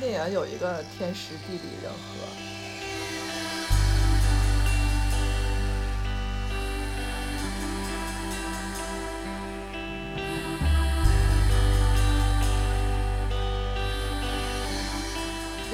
电影有一个天时地利人和。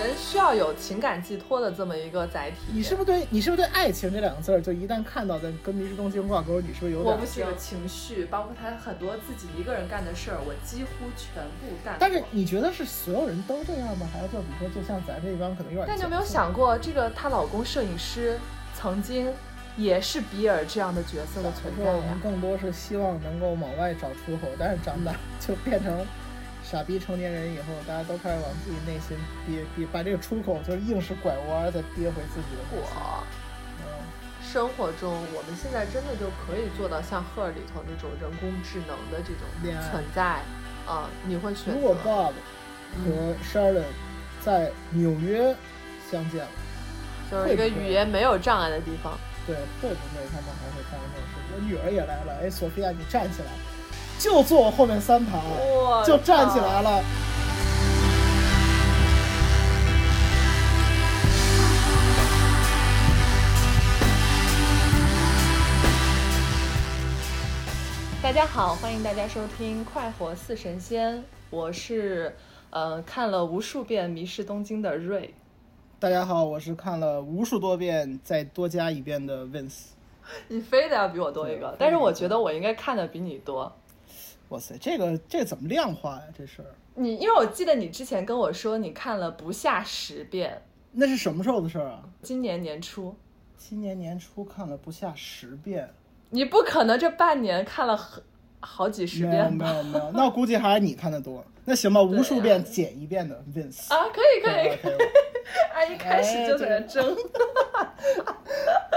人需要有情感寄托的这么一个载体。你是不是对你是不是对爱情这两个字儿，就一旦看到的跟迷失东京挂钩，你是不是有点？我不行，情绪，包括他很多自己一个人干的事儿，我几乎全部干。但是你觉得是所有人都这样吗？还是就比如说，就像咱这帮可能有点？但你有没有想过，这个她老公摄影师曾经也是比尔这样的角色的存在我们更多是希望能够往外找出口，但是长大就变成。傻逼成年人以后，大家都开始往自己内心憋憋，把这个出口就是硬是拐弯，再憋回自己的我，嗯，生活中我们现在真的就可以做到像《赫尔》里头那种人工智能的这种存在啊？你会选择？如果 Bob 和 Sharon 在纽约相见了，就是一个语言没有障碍的地方，对，会不会他们还会干这种事？我女儿也来了，哎，索菲亚，你站起来。就坐我后面三排，就站起来了。大家好，欢迎大家收听《快活似神仙》，我是呃看了无数遍《迷失东京》的瑞。大家好，我是看了无数多遍再多加一遍的 Vince。你非得要比我多一个，但是我觉得我应该看的比你多。哇塞，这个这怎么量化呀？这事儿你因为我记得你之前跟我说你看了不下十遍，那是什么时候的事儿啊？今年年初，今年年初看了不下十遍，你不可能这半年看了好好几十遍没有没有，那估计还是你看的多。那行吧，无数遍剪一遍的 Vince 啊，可以可以可以，啊一开始就在那争。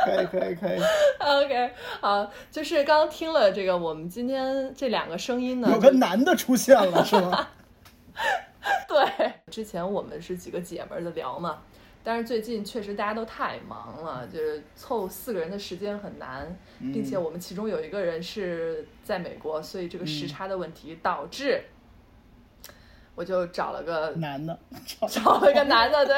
可以可以可以，OK，好，就是刚刚听了这个，我们今天这两个声音呢，有个男的出现了，是吗？对，之前我们是几个姐们儿的聊嘛，但是最近确实大家都太忙了，就是凑四个人的时间很难，并且我们其中有一个人是在美国，所以这个时差的问题导致。我就找了个男的，找了个男的，对。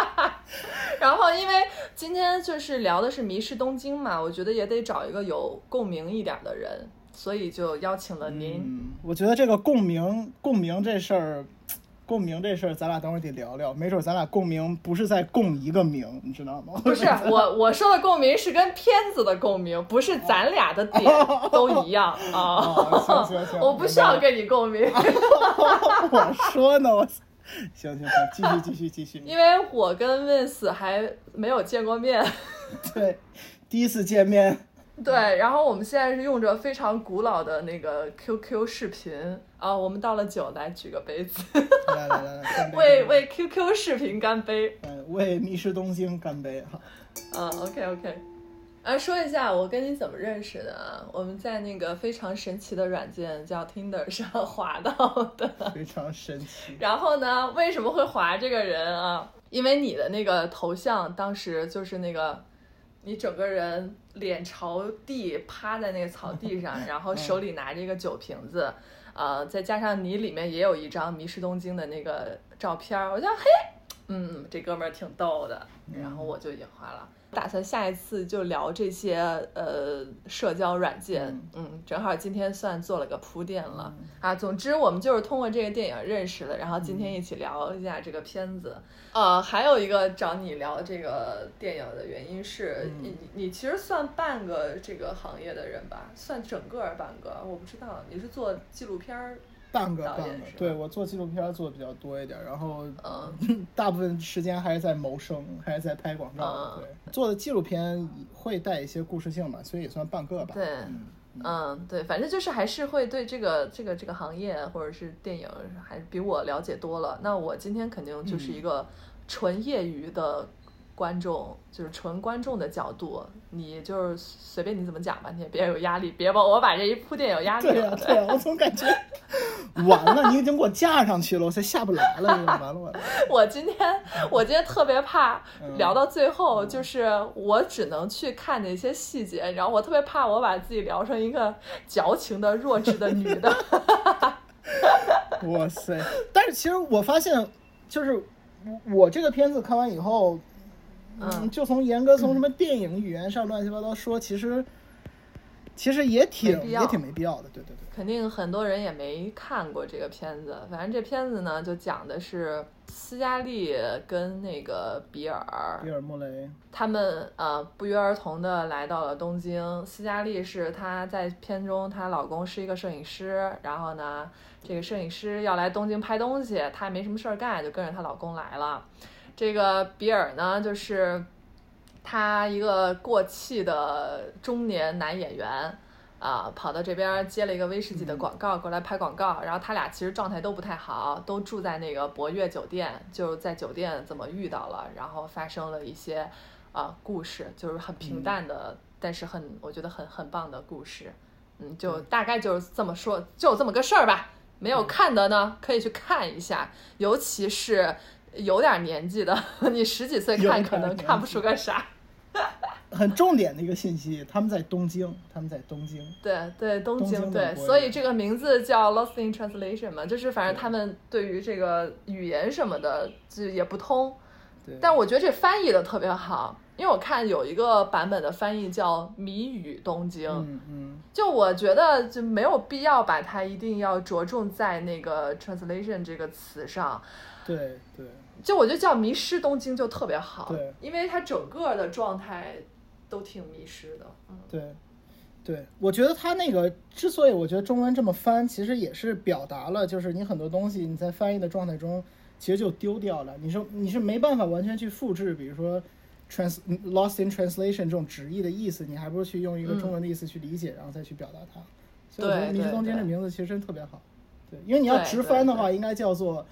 然后因为今天就是聊的是《迷失东京》嘛，我觉得也得找一个有共鸣一点的人，所以就邀请了您。我觉得这个共鸣，共鸣这事儿。共鸣这事儿，咱俩等会儿得聊聊。没准咱俩共鸣不是在共一个鸣，你知道吗？不是，我我说的共鸣是跟片子的共鸣，不是咱俩的点 都一样啊。行行行，我不需要跟你共鸣。我说呢，我行行行，继续继续继续。因为我跟 Vince 还没有见过面，对，第一次见面。对，然后我们现在是用着非常古老的那个 QQ 视频啊，我们倒了酒来举个杯子，来来来，为为 QQ 视频干杯，嗯，为迷失东京干杯哈，嗯，OK OK，啊，说一下我跟你怎么认识的啊？我们在那个非常神奇的软件叫 Tinder 上滑到的，非常神奇。然后呢，为什么会滑这个人啊？因为你的那个头像当时就是那个。你整个人脸朝地趴在那个草地上，然后手里拿着一个酒瓶子，呃，再加上你里面也有一张迷失东京的那个照片，我就嘿，嗯，这哥们儿挺逗的，然后我就引花了。打算下一次就聊这些呃社交软件，嗯，正好今天算做了个铺垫了啊。总之我们就是通过这个电影认识的，然后今天一起聊一下这个片子。呃，还有一个找你聊这个电影的原因是你你其实算半个这个行业的人吧？算整个半个？我不知道，你是做纪录片儿。半个半个，对我做纪录片做的比较多一点，然后 大部分时间还是在谋生，还是在拍广告。对，做的纪录片会带一些故事性嘛，所以也算半个吧。对，嗯，对，反正就是还是会对这个这个这个行业或者是电影还比我了解多了。那我今天肯定就是一个纯业余的。观众就是纯观众的角度，你就是随便你怎么讲吧，你也别有压力，别把我把这一铺垫有压力了。对啊，我总感觉完了，你已经给我架上去了，我才下不来了，完了完了。我今天我今天特别怕聊到最后，就是我只能去看那些细节，然后我特别怕我把自己聊成一个矫情的弱智的女的。哇塞！但是其实我发现。就是我我这个片子看完以后，嗯，就从严格从什么电影语言上乱七八糟说，其实其实也挺也挺没必要的，对对对。肯定很多人也没看过这个片子，反正这片子呢就讲的是斯嘉丽跟那个比尔比尔莫雷他们呃不约而同的来到了东京。斯嘉丽是她在片中，她老公是一个摄影师，然后呢这个摄影师要来东京拍东西，她也没什么事儿干，就跟着她老公来了。这个比尔呢就是他一个过气的中年男演员。啊，跑到这边接了一个威士忌的广告过来拍广告，然后他俩其实状态都不太好，都住在那个博悦酒店，就在酒店怎么遇到了，然后发生了一些啊故事，就是很平淡的，但是很我觉得很很棒的故事，嗯，就大概就是这么说，就这么个事儿吧。没有看的呢，可以去看一下，尤其是有点年纪的，你十几岁看可能看不出个啥。很重点的一个信息，他们在东京，他们在东京。对对，东京对，所以这个名字叫 Lost in Translation 嘛，就是反正他们对于这个语言什么的就也不通。对。但我觉得这翻译的特别好，因为我看有一个版本的翻译叫“谜语东京”。嗯嗯。就我觉得就没有必要把它一定要着重在那个 translation 这个词上。对对。就我觉得叫“迷失东京”就特别好。对。因为它整个的状态。都挺迷失的，嗯，对，对，我觉得他那个之所以我觉得中文这么翻，其实也是表达了，就是你很多东西你在翻译的状态中，其实就丢掉了。你说你是没办法完全去复制，比如说 trans lost in translation 这种直译的意思，你还不如去用一个中文的意思去理解，然后再去表达它。所以我觉得《迷失东京》这名字其实真特别好，对，因为你要直翻的话，应该叫做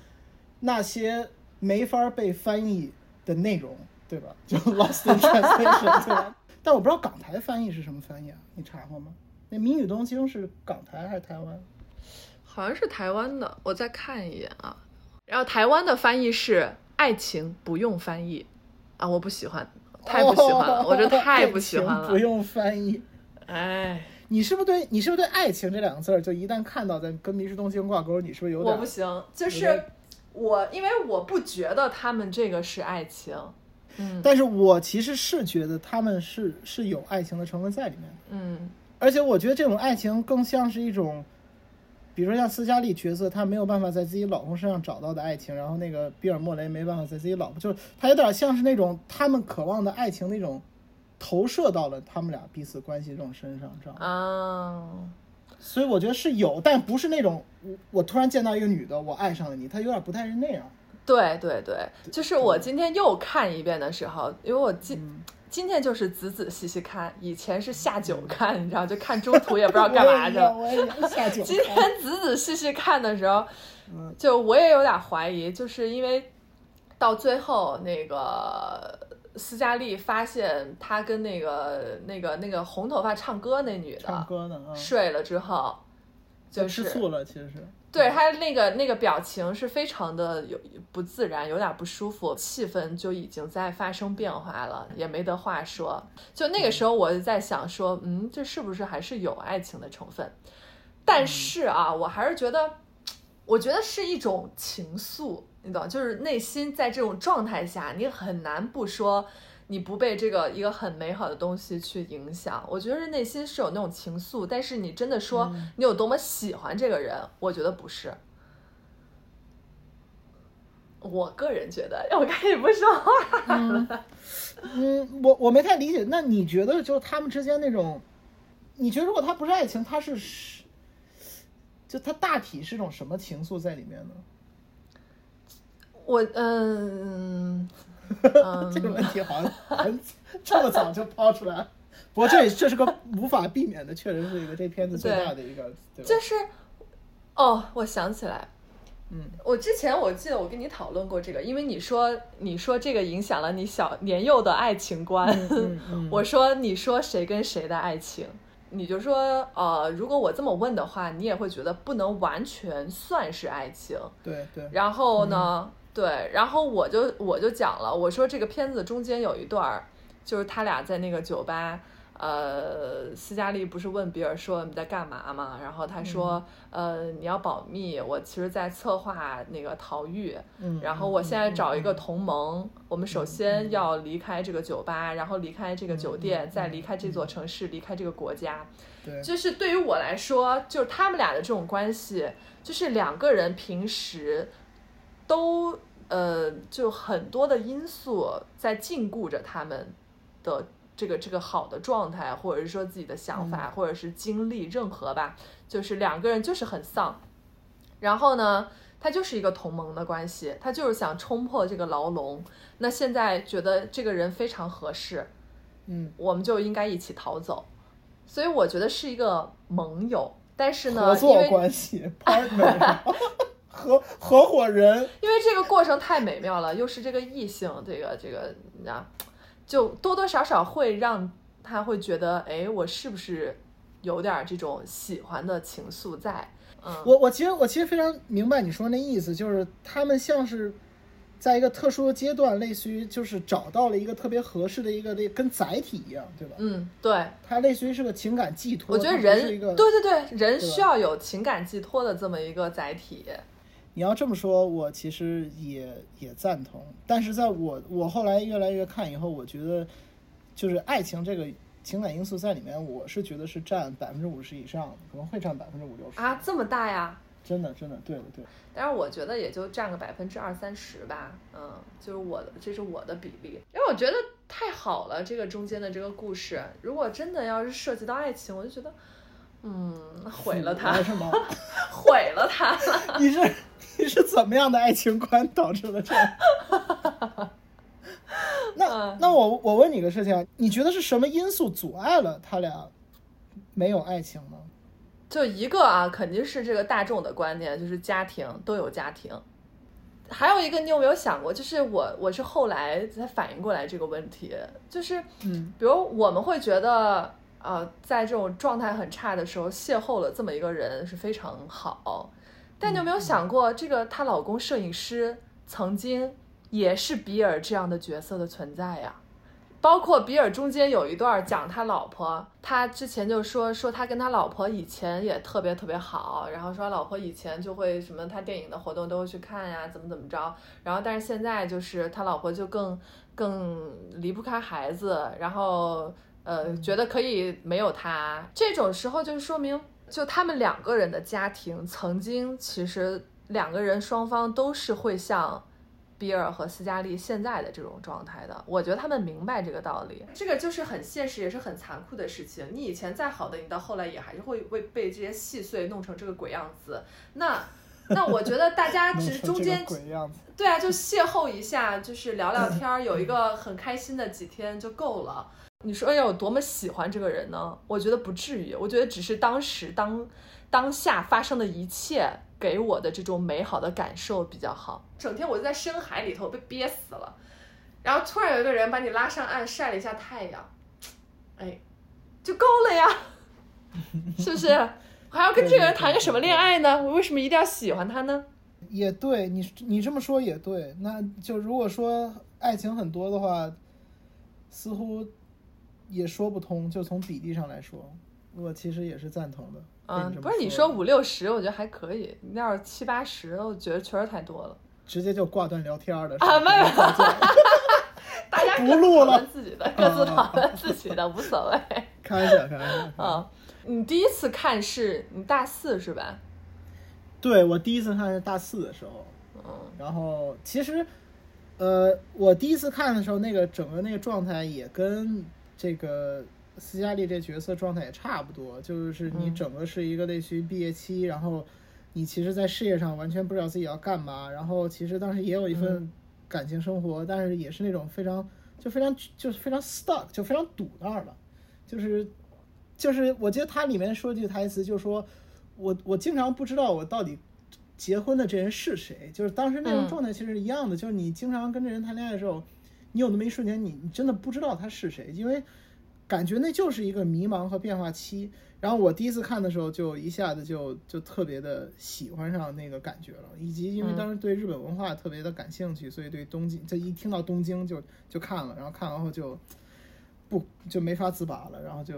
那些没法被翻译的内容，对吧？就 lost in translation，对吧？但我不知道港台翻译是什么翻译啊？你查过吗？那《谜语东京》是港台还是台湾？好像是台湾的，我再看一眼啊。然后台湾的翻译是“爱情不用翻译”，啊，我不喜欢，太不喜欢了，我觉得太不喜欢了。不用翻译，哎，你是不是对你是不是对“爱情”这两个字儿，就一旦看到在跟《迷失东京》挂钩，你是不是有点？我不行，就是我，因为我不觉得他们这个是爱情。嗯，但是我其实是觉得他们是是有爱情的成分在里面的。嗯，而且我觉得这种爱情更像是一种，比如说像斯嘉丽角色，她没有办法在自己老公身上找到的爱情，然后那个比尔莫雷没办法在自己老婆，就是他有点像是那种他们渴望的爱情那种投射到了他们俩彼此关系这种身上，知道吗？啊，所以我觉得是有，但不是那种我我突然见到一个女的，我爱上了你，他有点不太是那样。对对对，就是我今天又看一遍的时候，因为我今今天就是仔仔细细看，以前是下酒看，你知道，就看中途也不知道干嘛去。今天仔仔细细看的时候，就我也有点怀疑，就是因为到最后那个斯嘉丽发现他跟那个那个那个红头发唱歌那女的唱歌呢睡了之后，就吃醋了，其实是。对他那个那个表情是非常的有不自然，有点不舒服，气氛就已经在发生变化了，也没得话说。就那个时候，我就在想说，嗯，这是不是还是有爱情的成分？但是啊，我还是觉得，我觉得是一种情愫，你懂，就是内心在这种状态下，你很难不说。你不被这个一个很美好的东西去影响，我觉得内心是有那种情愫，但是你真的说你有多么喜欢这个人，我觉得不是。我个人觉得，我赶紧不说话了。嗯，我我没太理解，那你觉得就是他们之间那种，你觉得如果他不是爱情，他是是，就他大体是种什么情愫在里面呢？我嗯。这个问题好像 很这么早就抛出来，不过这这是个无法避免的，确实是一个这片子最大的一个。就是，哦，我想起来，嗯，我之前我记得我跟你讨论过这个，因为你说你说这个影响了你小年幼的爱情观，我说你说谁跟谁的爱情，你就说呃，如果我这么问的话，你也会觉得不能完全算是爱情，对对，然后呢？对，然后我就我就讲了，我说这个片子中间有一段儿，就是他俩在那个酒吧，呃，斯嘉丽不是问比尔说你在干嘛嘛？然后他说，呃，你要保密，我其实在策划那个逃狱。嗯。然后我现在找一个同盟，我们首先要离开这个酒吧，然后离开这个酒店，再离开这座城市，离开这个国家。对。就是对于我来说，就是他们俩的这种关系，就是两个人平时都呃，就很多的因素在禁锢着他们的。这个这个好的状态，或者是说自己的想法，或者是经历任何吧，就是两个人就是很丧，然后呢，他就是一个同盟的关系，他就是想冲破这个牢笼。那现在觉得这个人非常合适，嗯，我们就应该一起逃走。所以我觉得是一个盟友，但是呢，合作关系，partner，合合伙人。因为这个过程太美妙了，又是这个异性，这个这个，你知道。就多多少少会让他会觉得，哎，我是不是有点这种喜欢的情愫在？嗯，我我其实我其实非常明白你说那意思，就是他们像是在一个特殊的阶段，类似于就是找到了一个特别合适的一个那跟载体一样，对吧？嗯，对，它类似于是个情感寄托。我觉得人，对对对，人需要有情感寄托的这么一个载体。你要这么说，我其实也也赞同。但是在我我后来越来越看以后，我觉得就是爱情这个情感因素在里面，我是觉得是占百分之五十以上的，可能会占百分之五六十啊，这么大呀？真的真的，对的对。但是我觉得也就占个百分之二三十吧，嗯，就是我的这是我的比例，因为我觉得太好了，这个中间的这个故事，如果真的要是涉及到爱情，我就觉得。嗯，毁了他是吗？毁了他 你是你是怎么样的爱情观导致了这样？那那我我问你个事情，你觉得是什么因素阻碍了他俩没有爱情呢？就一个啊，肯定是这个大众的观念，就是家庭都有家庭。还有一个，你有没有想过，就是我我是后来才反应过来这个问题，就是嗯，比如我们会觉得。呃，在这种状态很差的时候，邂逅了这么一个人是非常好。但你有没有想过，这个她老公摄影师曾经也是比尔这样的角色的存在呀？包括比尔中间有一段讲他老婆，他之前就说说他跟他老婆以前也特别特别好，然后说老婆以前就会什么他电影的活动都会去看呀，怎么怎么着。然后但是现在就是他老婆就更更离不开孩子，然后。呃，觉得可以没有他，这种时候就说明，就他们两个人的家庭曾经其实两个人双方都是会像比尔和斯嘉丽现在的这种状态的。我觉得他们明白这个道理，这个就是很现实也是很残酷的事情。你以前再好的，你到后来也还是会会被这些细碎弄成这个鬼样子。那 那我觉得大家只是中间对啊，就邂逅一下，就是聊聊天，有一个很开心的几天就够了。你说要有多么喜欢这个人呢？我觉得不至于，我觉得只是当时当当下发生的一切给我的这种美好的感受比较好。整天我就在深海里头被憋死了，然后突然有一个人把你拉上岸晒了一下太阳，哎，就够了呀，是不是？我还要跟这个人谈个什么恋爱呢？我为什么一定要喜欢他呢？也对你你这么说也对，那就如果说爱情很多的话，似乎。也说不通，就从比例上来说，我其实也是赞同的。嗯，不是你说五六十，我觉得还可以。你要是七八十，我觉得确实太多了。直接就挂断聊天了啊，没有，大家不录了，自己的，各自讨论自己的，无所谓。开玩笑，开玩笑。嗯，你第一次看是你大四是吧？对，我第一次看是大四的时候。嗯，然后其实，呃，我第一次看的时候，那个整个那个状态也跟。这个斯嘉丽这角色状态也差不多，就是你整个是一个类似于毕业期，然后你其实，在事业上完全不知道自己要干嘛，然后其实当时也有一份感情生活，但是也是那种非常就非常就是非常 stuck，就非常堵那儿了，就是就是我记得他里面说句台词，就是说我我经常不知道我到底结婚的这人是谁，就是当时那种状态其实是一样的，就是你经常跟这人谈恋爱的时候。你有那么一瞬间，你你真的不知道他是谁，因为感觉那就是一个迷茫和变化期。然后我第一次看的时候，就一下子就就特别的喜欢上那个感觉了，以及因为当时对日本文化特别的感兴趣，所以对东京这一听到东京就就看了，然后看完后就不就没法自拔了，然后就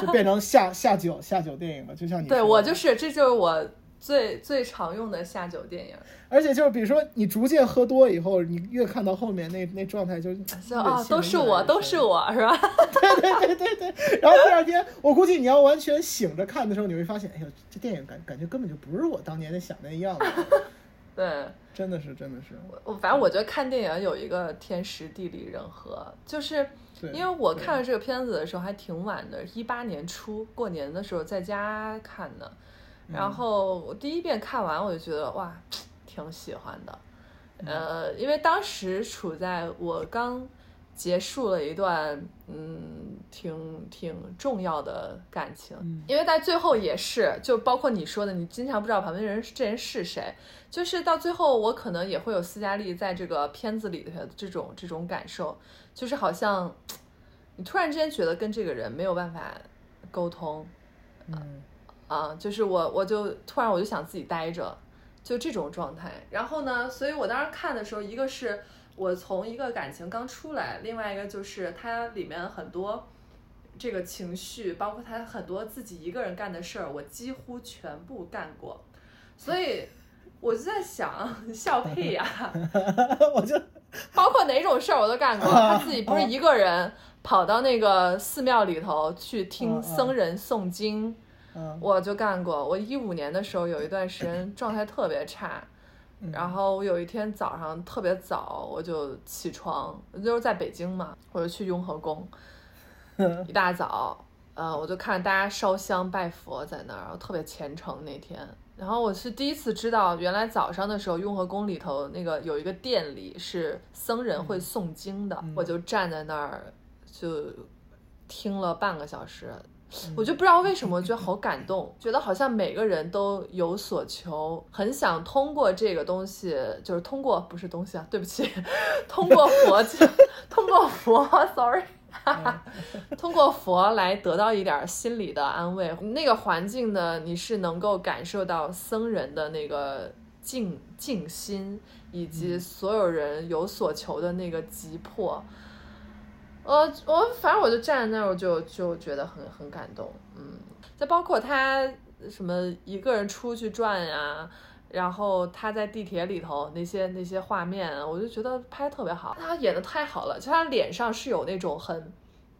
就变成下下酒下酒电影了，就像你对我就是这就是我最最常用的下酒电影。而且就是比如说你逐渐喝多以后，你越看到后面那那状态就啊都是我都是我 是吧？对对对对对。然后第二天我估计你要完全醒着看的时候，你会发现，哎呦，这电影感感觉根本就不是我当年想的那样子。对，真的是真的是。我反正我觉得看电影有一个天时地利人和，就是因为我看了这个片子的时候还挺晚的，一八年初过年的时候在家看的，然后我第一遍看完我就觉得哇，挺喜欢的，呃，因为当时处在我刚。结束了一段嗯挺挺重要的感情，因为在最后也是，就包括你说的，你经常不知道旁边人这人是谁，就是到最后我可能也会有斯嘉丽在这个片子里的这种这种感受，就是好像你突然之间觉得跟这个人没有办法沟通，嗯啊，就是我我就突然我就想自己待着，就这种状态。然后呢，所以我当时看的时候，一个是。我从一个感情刚出来，另外一个就是它里面很多这个情绪，包括他很多自己一个人干的事儿，我几乎全部干过，所以我就在想，笑屁呀！我就包括哪种事儿我都干过。他自己不是 一个人跑到那个寺庙里头去听僧人诵经，我就干过。我一五年的时候有一段时间状态特别差。然后我有一天早上特别早，我就起床，就是在北京嘛，我就去雍和宫，一大早，呃，我就看大家烧香拜佛在那儿，特别虔诚那天。然后我是第一次知道，原来早上的时候雍和宫里头那个有一个殿里是僧人会诵经的，我就站在那儿就听了半个小时。我就不知道为什么，觉得好感动，觉得好像每个人都有所求，很想通过这个东西，就是通过不是东西啊，对不起，通过佛，通过佛，sorry，通过佛来得到一点心理的安慰。那个环境呢，你是能够感受到僧人的那个静静心，以及所有人有所求的那个急迫。呃，我反正我就站在那儿，我就就觉得很很感动，嗯，再包括他什么一个人出去转呀，然后他在地铁里头那些那些画面，我就觉得拍特别好，他演的太好了，就他脸上是有那种很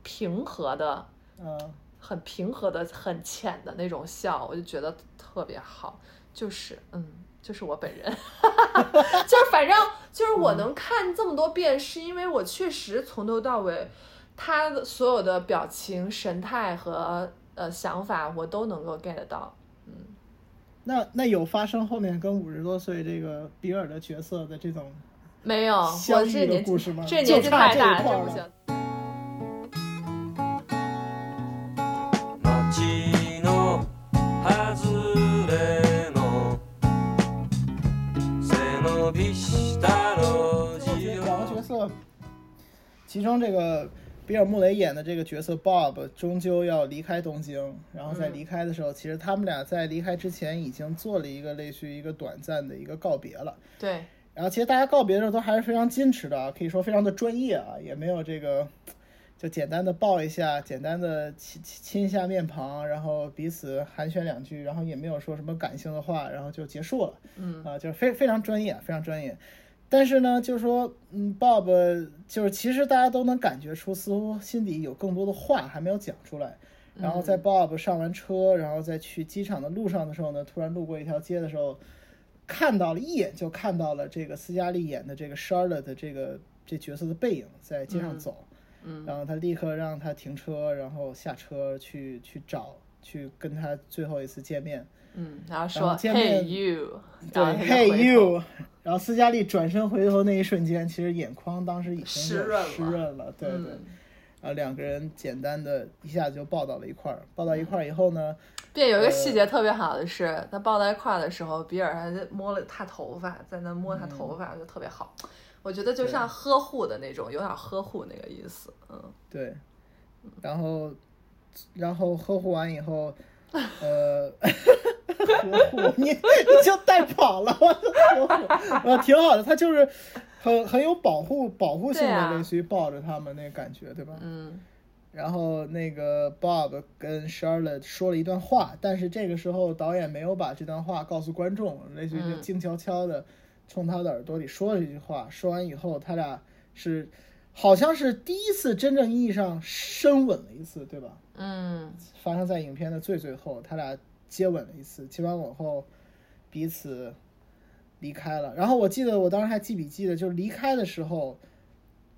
平和的，嗯，很平和的很浅的那种笑，我就觉得特别好，就是嗯。就是我本人，就是反正就是我能看这么多遍，是因为我确实从头到尾，他的所有的表情、神态和呃想法，我都能够 get 到。嗯，那那有发生后面跟五十多岁这个比尔的角色的这种没有我这年故事吗？这年纪太大了，这不行。其中这个比尔·穆雷演的这个角色 Bob 终究要离开东京，然后在离开的时候，其实他们俩在离开之前已经做了一个类似于一个短暂的一个告别了。对。然后其实大家告别的时候都还是非常矜持的啊，可以说非常的专业啊，也没有这个就简单的抱一下，简单的亲亲一下面庞，然后彼此寒暄两句，然后也没有说什么感性的话，然后就结束了。嗯。啊，就是非非常专业，非常专业。但是呢，就是说，嗯，Bob 就是其实大家都能感觉出，似乎心底有更多的话还没有讲出来。然后在 Bob 上完车，然后再去机场的路上的时候呢，突然路过一条街的时候，看到了一眼就看到了这个斯嘉丽演的这个 Charlotte 的这个这角色的背影在街上走。嗯。然后他立刻让他停车，然后下车去去找，去跟他最后一次见面。嗯，然后说 Hey you，对，Hey you，然后斯嘉丽转身回头那一瞬间，其实眼眶当时已经湿润了，湿润了，对对。然后两个人简单的一下就抱到了一块儿，抱到一块儿以后呢，对，有一个细节特别好的是，他抱到一块儿的时候，比尔还摸了他头发，在那摸他头发，就特别好。我觉得就像呵护的那种，有点呵护那个意思，嗯，对。然后，然后呵护完以后。呃 呵护你，你就带跑了，我呵护，呃，挺好的，他就是很很有保护保护性的，类似于抱着他们那感觉，对吧？嗯。然后那个 Bob 跟 Charlotte 说了一段话，但是这个时候导演没有把这段话告诉观众，类似于就静悄悄的冲他的耳朵里说了一句话。说完以后，他俩是好像是第一次真正意义上深吻了一次，对吧？嗯，发生在影片的最最后，他俩接吻了一次，接完吻后彼此离开了。然后我记得我当时还记笔记的，就是离开的时候。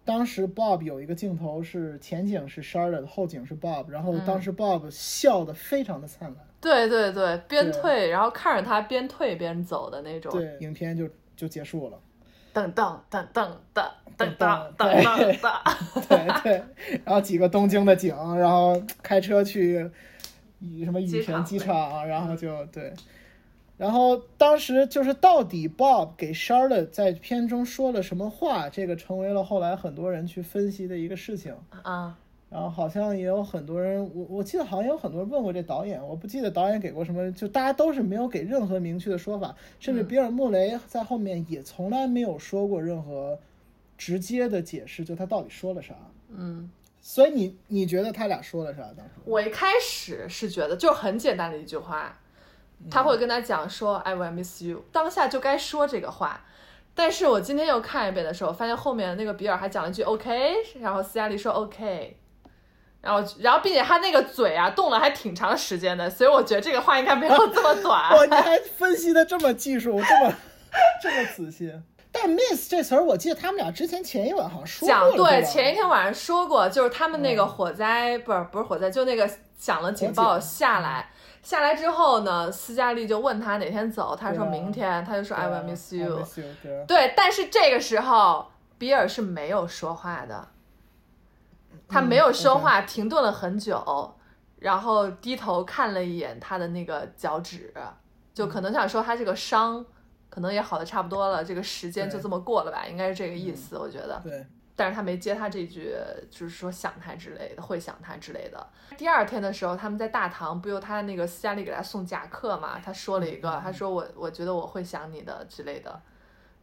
当时 Bob 有一个镜头是前景是 Charlotte，后景是 Bob，然后当时 Bob 笑得非常的灿烂。对对对，边退然后看着他边退边走的那种。对，影片就就结束了。噔噔噔噔噔噔噔噔噔。对对，然后几个东京的景，然后开车去以什么羽田机场，然后就对。然后当时就是到底 Bob 给 Charlotte 在片中说了什么话，这个成为了后来很多人去分析的一个事情啊。然后好像也有很多人，我我记得好像有很多人问过这导演，我不记得导演给过什么，就大家都是没有给任何明确的说法，甚至比尔穆雷在后面也从来没有说过任何直接的解释，就他到底说了啥。嗯，所以你你觉得他俩说了啥？当时我一开始是觉得就很简单的一句话。他会跟他讲说 "I will miss you"，当下就该说这个话。但是我今天又看一遍的时候，发现后面那个比尔还讲了一句 "OK"，然后斯嘉丽说 "OK"，然后然后并且他那个嘴啊动了还挺长时间的，所以我觉得这个话应该没有这么短。哇，你还分析的这么技术，这么这么仔细。但 "miss" 这词儿，我记得他们俩之前前一晚好像说过。讲对，前一天晚上说过，就是他们那个火灾，不是不是火灾，就那个响了警报下来。下来之后呢，斯嘉丽就问他哪天走，他说明天，他就说 I will miss you。对，但是这个时候比尔是没有说话的，他没有说话，停顿了很久，然后低头看了一眼他的那个脚趾，就可能想说他这个伤可能也好的差不多了，这个时间就这么过了吧，应该是这个意思，我觉得。对。但是他没接他这句，就是说想他之类的，会想他之类的。第二天的时候，他们在大堂，不有他那个斯嘉丽给他送夹克嘛？他说了一个，他说我我觉得我会想你的之类的。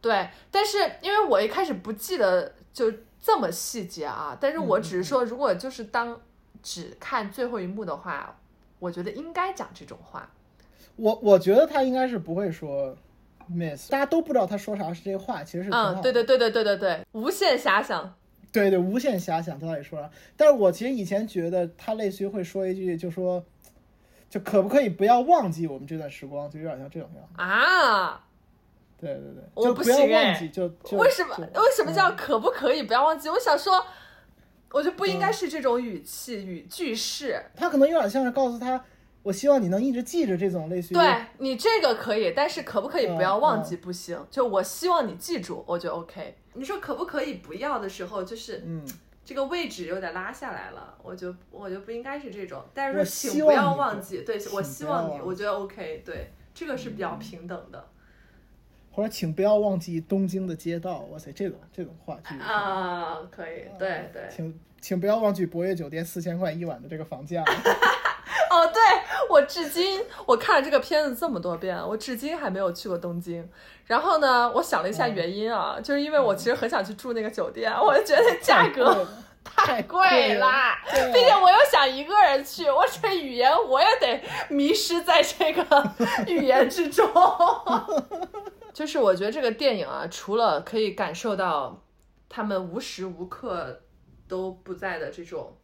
对，但是因为我一开始不记得就这么细节啊，但是我只是说，如果就是当只看最后一幕的话，我觉得应该讲这种话。我我觉得他应该是不会说。miss，大家都不知道他说啥是这个话，其实是嗯，对对对对对对对，无限遐想，对对，无限遐想，他到底说啥？但是我其实以前觉得他类似于会说一句，就说，就可不可以不要忘记我们这段时光，就有点像这种样啊。对对对，我不行哎，就为什么为什么叫可不可以不要忘记？我想说，我觉得不应该是这种语气语句式，他可能有点像是告诉他。我希望你能一直记着这种类似于对你这个可以，但是可不可以不要忘记？不行，就我希望你记住，我就 OK。你说可不可以不要的时候，就是嗯，这个位置有点拉下来了，我就我就不应该是这种。但是说请不要忘记，对我希望你，我觉得 OK。对，这个是比较平等的。或者请不要忘记东京的街道，哇塞，这种这种话剧啊，可以，对对。请请不要忘记博悦酒店四千块一晚的这个房价。哦，对我至今我看了这个片子这么多遍，我至今还没有去过东京。然后呢，我想了一下原因啊，就是因为我其实很想去住那个酒店，我就觉得价格太贵啦，并且我又想一个人去，我这语言我也得迷失在这个 语言之中。就是我觉得这个电影啊，除了可以感受到他们无时无刻都不在的这种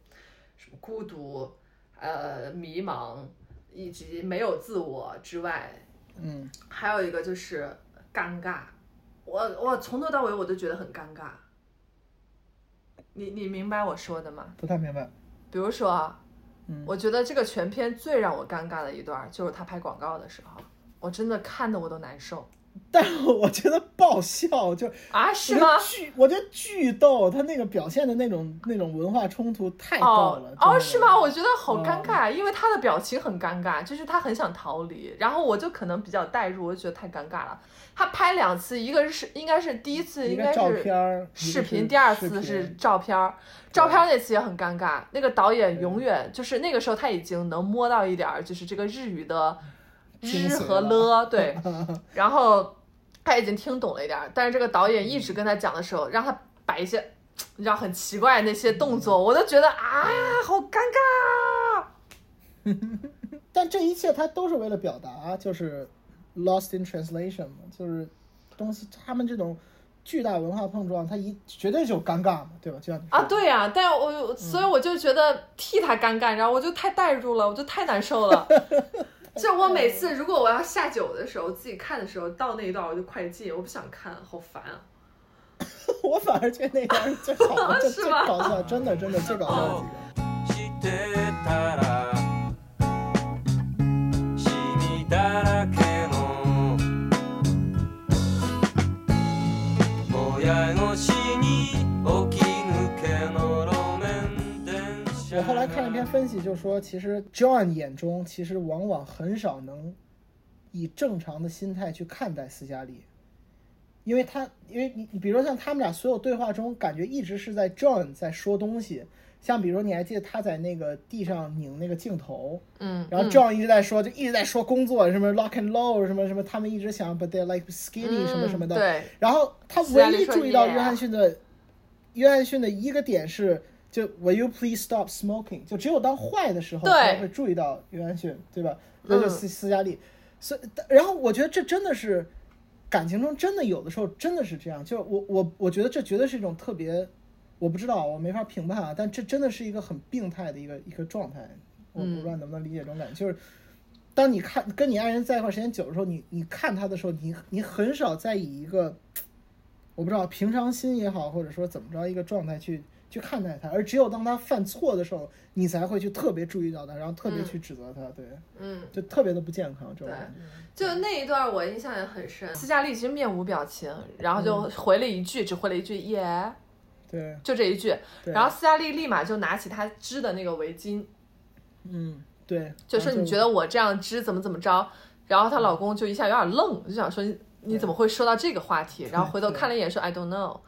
什么孤独。呃，迷茫以及没有自我之外，嗯，还有一个就是尴尬。我我从头到尾我都觉得很尴尬。你你明白我说的吗？不太明白。比如说，嗯，我觉得这个全片最让我尴尬的一段就是他拍广告的时候，我真的看的我都难受。但我觉得爆笑就啊是吗？巨我觉得巨逗，他那个表现的那种那种文化冲突太逗了。哦是吗？我觉得好尴尬，因为他的表情很尴尬，就是他很想逃离，然后我就可能比较代入，我就觉得太尴尬了。他拍两次，一个是应该是第一次应该是视频，第二次是照片儿。照片那次也很尴尬，那个导演永远就是那个时候他已经能摸到一点儿，就是这个日语的。日和了，对，然后他已经听懂了一点，但是这个导演一直跟他讲的时候，让他摆一些你知道很奇怪那些动作，我都觉得啊，好尴尬。但这一切他都是为了表达，就是 lost in translation 嘛，就是东西他们这种巨大文化碰撞，他一绝对就尴尬嘛，对吧？就像啊，对呀，但我所以我就觉得替他尴尬，然后我就太代入了，我就太难受了。就我每次如果我要下酒的时候，自己看的时候，到那一段我就快进，我不想看，好烦啊。我反而觉得那段最好 的，最搞笑，真的真的最搞笑的几个。我分析，就说其实 John 眼中其实往往很少能以正常的心态去看待斯嘉丽，因为他因为你你比如说像他们俩所有对话中，感觉一直是在 John 在说东西。像比如你还记得他在那个地上拧那个镜头，嗯，然后 John 一直在说，就一直在说工作什么 lock and load 什么什么，他们一直想 but they like skinny 什么什么的。对。然后他唯一注意到约翰逊的，约翰逊的一个点是，就 Will you please stop smoking？就只有当坏的时候才会注意到约翰逊，对吧？那就斯斯嘉丽。所以，然后我觉得这真的是感情中真的有的时候真的是这样。就我我我觉得这绝对是一种特别。我不知道，我没法评判啊。但这真的是一个很病态的一个一个状态。我不知道能不能理解这种感觉。就是当你看跟你爱人在一块时间久的时候，你你看他的时候，你你很少再以一个我不知道平常心也好，或者说怎么着一个状态去去看待他，而只有当他犯错的时候，你才会去特别注意到他，然后特别去指责他。对，嗯，就特别的不健康。这种感觉。就那一段我印象也很深。斯嘉丽其实面无表情，然后就回了一句，只回了一句耶。对，就这一句，然后斯嘉丽立马就拿起她织的那个围巾，嗯，对，就说你觉得我这样织怎么怎么着，然后她老公就一下有点愣，就想说你怎么会说到这个话题，然后回头看了一眼说 I don't know，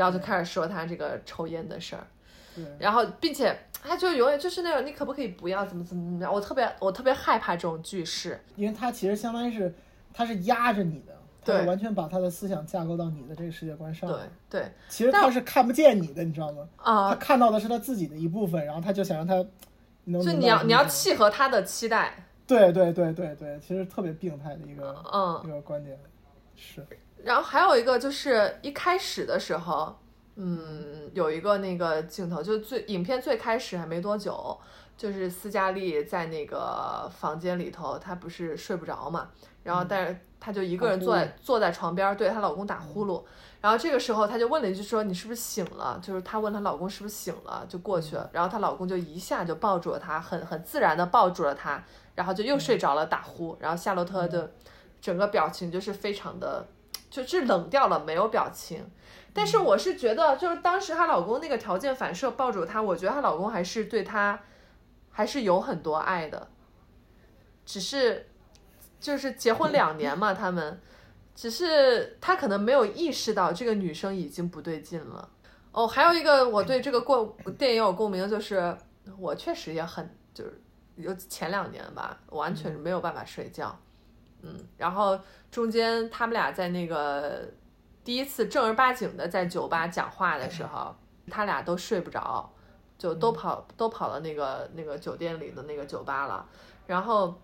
然后就开始说他这个抽烟的事儿，然后并且他就永远就是那种你可不可以不要怎么怎么怎么样，我特别我特别害怕这种句式，因为他其实相当于是他是压着你的。对，完全把他的思想架构到你的这个世界观上。对对，其实他是看不见你的，你知道吗？啊，他看到的是他自己的一部分，然后他就想让他能。就你要你要契合他的期待。对对对对对，其实特别病态的一个嗯一个观点是。然后还有一个就是一开始的时候，嗯，有一个那个镜头，就最影片最开始还没多久，就是斯嘉丽在那个房间里头，她不是睡不着嘛，然后但是。她就一个人坐在坐在床边，对她老公打呼噜。然后这个时候，她就问了一句说：“你是不是醒了？”就是她问她老公是不是醒了，就过去了。然后她老公就一下就抱住了她，很很自然的抱住了她，然后就又睡着了，打呼。然后夏洛特就整个表情就是非常的，就是冷掉了，没有表情。但是我是觉得，就是当时她老公那个条件反射抱住她，我觉得她老公还是对她还是有很多爱的，只是。就是结婚两年嘛，他们，只是他可能没有意识到这个女生已经不对劲了。哦，还有一个我对这个过电影有共鸣，就是我确实也很就是有前两年吧，完全是没有办法睡觉。嗯，然后中间他们俩在那个第一次正儿八经的在酒吧讲话的时候，他俩都睡不着，就都跑都跑到那个那个酒店里的那个酒吧了，然后。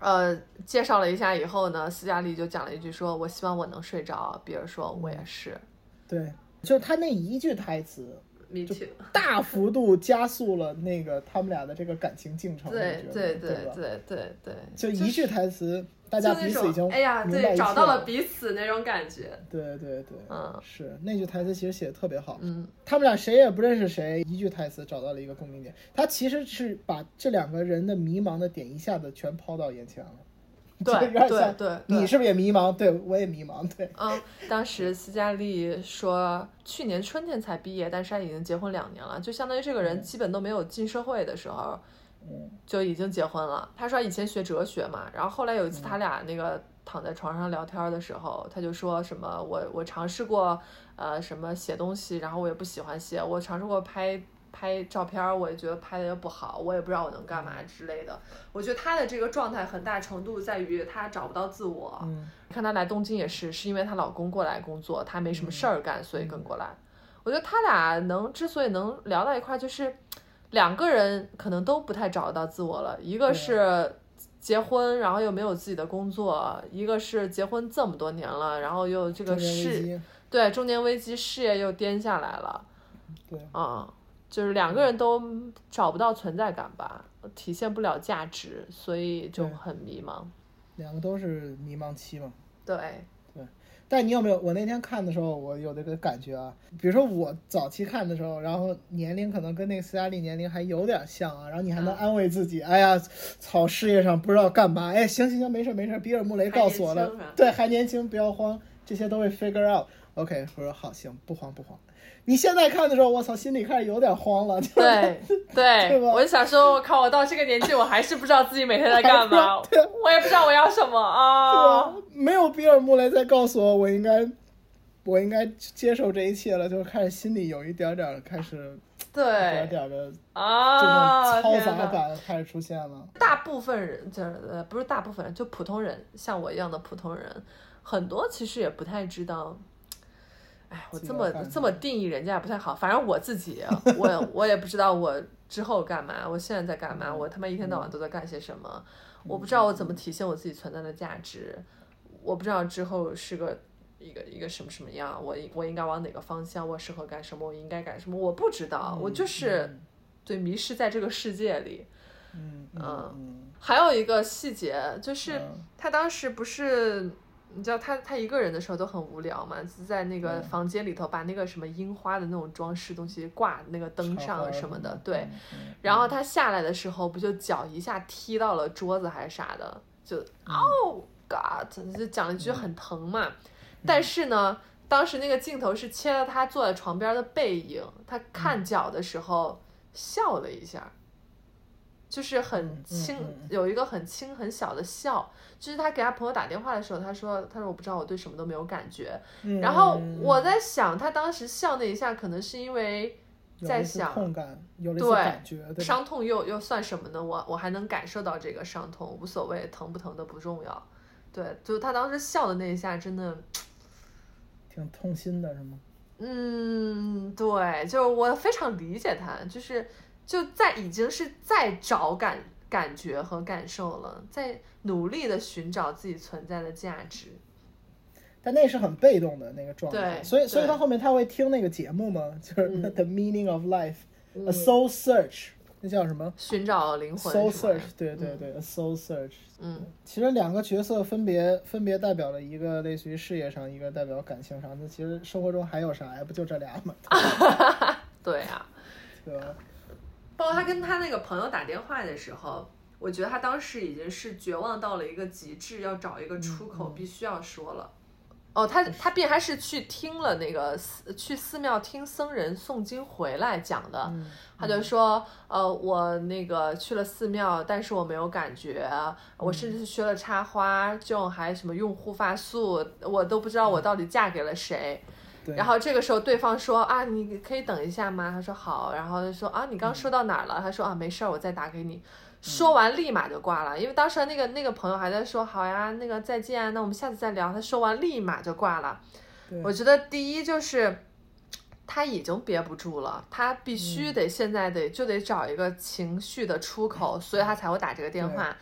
呃，介绍了一下以后呢，斯嘉丽就讲了一句，说我希望我能睡着。比如说，我也是。对，就他那一句台词，就大幅度加速了那个他们俩的这个感情进程。对对对对对对，就一句台词。大家彼此已经哎呀，对，找到了彼此那种感觉。对对对，嗯，是那句台词其实写的特别好。嗯，他们俩谁也不认识谁，一句台词找到了一个共鸣点。他其实是把这两个人的迷茫的点一下子全抛到眼前了。对对对，你是不是也迷茫？对我也迷茫。对，嗯，当时斯嘉丽说去年春天才毕业，但是他已经结婚两年了，就相当于这个人基本都没有进社会的时候。就已经结婚了。他说以前学哲学嘛，然后后来有一次他俩那个躺在床上聊天的时候，他就说什么我我尝试过呃什么写东西，然后我也不喜欢写。我尝试过拍拍照片，我也觉得拍的也不好，我也不知道我能干嘛之类的。我觉得他的这个状态很大程度在于他找不到自我。嗯，看他来东京也是，是因为她老公过来工作，她没什么事儿干，所以跟过来。我觉得他俩能之所以能聊到一块，就是两个人可能都不太找得到自我了。一个是结婚，然后又没有自己的工作；一个是结婚这么多年了，然后又这个事对中年危机，事业又颠下来了。对，啊，就是两个人都找不到存在感吧，体现不了价值，所以就很迷茫。两个都是迷茫期嘛。对。但你有没有？我那天看的时候，我有这个感觉啊。比如说我早期看的时候，然后年龄可能跟那个斯嘉丽年龄还有点像啊。然后你还能安慰自己，哎呀，操，事业上不知道干嘛。哎，行行行，没事没事。比尔穆雷告诉我的，对，还年轻，不要慌，这些都会 figure out。OK，我说好，行，不慌不慌。你现在看的时候，我操，心里开始有点慌了。对对，我就想说，我靠，我到这个年纪，我还是不知道自己每天在干嘛，我也不知道我要什么啊。没有比尔穆雷在告诉我，我应该，我应该接受这一切了，就开始心里有一点点开始，对，一点点的啊，这种嘈杂感开始出现了。大部分人就是呃，不是大部分人，就普通人，像我一样的普通人，很多其实也不太知道。哎，我这么这么定义人家也不太好。反正我自己，我 我也不知道我之后干嘛，我现在在干嘛，我他妈一天到晚都在干些什么，我不知道我怎么体现我自己存在的价值，我不知道之后是个一个一个什么什么样，我我应该往哪个方向，我适合干什么，我应该干什么，我不知道，我就是对迷失在这个世界里。嗯嗯，还有一个细节就是他当时不是。你知道他他一个人的时候都很无聊嘛，就在那个房间里头把那个什么樱花的那种装饰东西挂那个灯上什么的，对。然后他下来的时候不就脚一下踢到了桌子还是啥的，就 Oh God，就讲了一句很疼嘛。但是呢，当时那个镜头是切了他坐在床边的背影，他看脚的时候笑了一下。就是很轻，有一个很轻很小的笑。就是他给他朋友打电话的时候，他说：“他说我不知道我对什么都没有感觉。”然后我在想，他当时笑那一下，可能是因为在想痛感，有了感觉，伤痛又又算什么呢？我我还能感受到这个伤痛，无所谓，疼不疼的不重要。对，就他当时笑的那一下，真的 挺痛心的，是吗？嗯，对，就是我非常理解他，就是。就在已经是在找感感觉和感受了，在努力的寻找自己存在的价值，但那是很被动的那个状态。所以，所以他后面他会听那个节目吗？就是 The Meaning of Life，A Soul Search，那叫什么？寻找灵魂。Soul Search，对对对，A Soul Search。嗯，其实两个角色分别分别代表了一个类似于事业上，一个代表感情上。那其实生活中还有啥呀？不就这俩吗？对呀，对吧？包括他跟他那个朋友打电话的时候，我觉得他当时已经是绝望到了一个极致，要找一个出口，必须要说了。哦，他他便还是去听了那个寺去寺庙听僧人诵经回来讲的，他就说，呃，我那个去了寺庙，但是我没有感觉，我甚至是学了插花，就还什么用护发素，我都不知道我到底嫁给了谁。然后这个时候对方说啊，你可以等一下吗？他说好。然后他说啊，你刚说到哪儿了？他说啊，没事儿，我再打给你。说完立马就挂了，因为当时那个那个朋友还在说好呀，那个再见，那我们下次再聊。他说完立马就挂了。我觉得第一就是他已经憋不住了，他必须得现在得就得找一个情绪的出口，所以他才会打这个电话。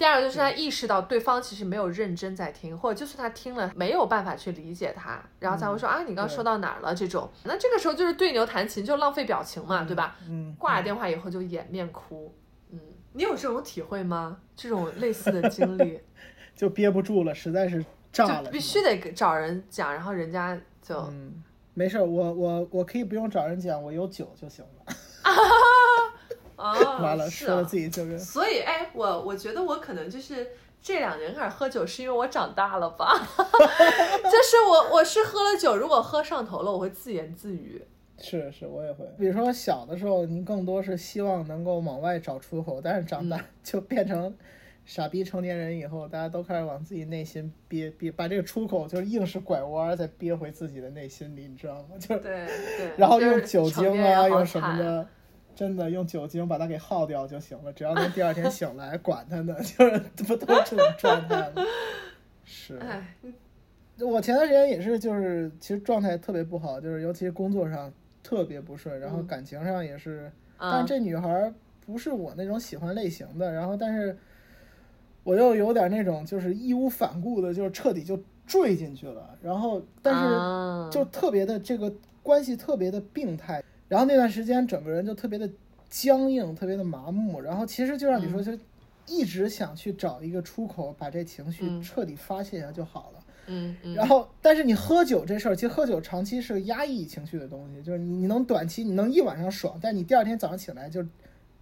第二个就是他意识到对方其实没有认真在听，或者就算他听了没有办法去理解他，然后才会说啊，你刚说到哪儿了？这种，那这个时候就是对牛弹琴，就浪费表情嘛，对吧？嗯。挂了电话以后就掩面哭，嗯，你有这种体会吗？这种类似的经历，就憋不住了，实在是炸了，必须得找人讲，然后人家就，嗯，没事，我我我可以不用找人讲，我有酒就行了。啊，完了，说了自己就是。所以，哎，我我觉得我可能就是这两年开始喝酒，是因为我长大了吧？就是我我是喝了酒，如果喝上头了，我会自言自语。是是，我也会。比如说小的时候，您更多是希望能够往外找出口，但是长大 就变成傻逼成年人以后，大家都开始往自己内心憋憋，把这个出口就是硬是拐弯再憋回自己的内心里，你知道吗？就对对。然后用酒精啊，用什么的。真的用酒精把它给耗掉就行了，只要能第二天醒来，管他呢，就是不都这种状态吗？是，我前段时间也是，就是其实状态特别不好，就是尤其是工作上特别不顺，然后感情上也是，但这女孩不是我那种喜欢类型的，然后但是我又有点那种就是义无反顾的，就是彻底就坠进去了，然后但是就特别的这个关系特别的病态，然后那段时间整个人就特别的僵硬，特别的麻木，然后其实就让你说，就一直想去找一个出口，把这情绪彻底发泄一下就好了。嗯，然后，但是你喝酒这事儿，其实喝酒长期是压抑情绪的东西，就是你你能短期你能一晚上爽，但你第二天早上起来就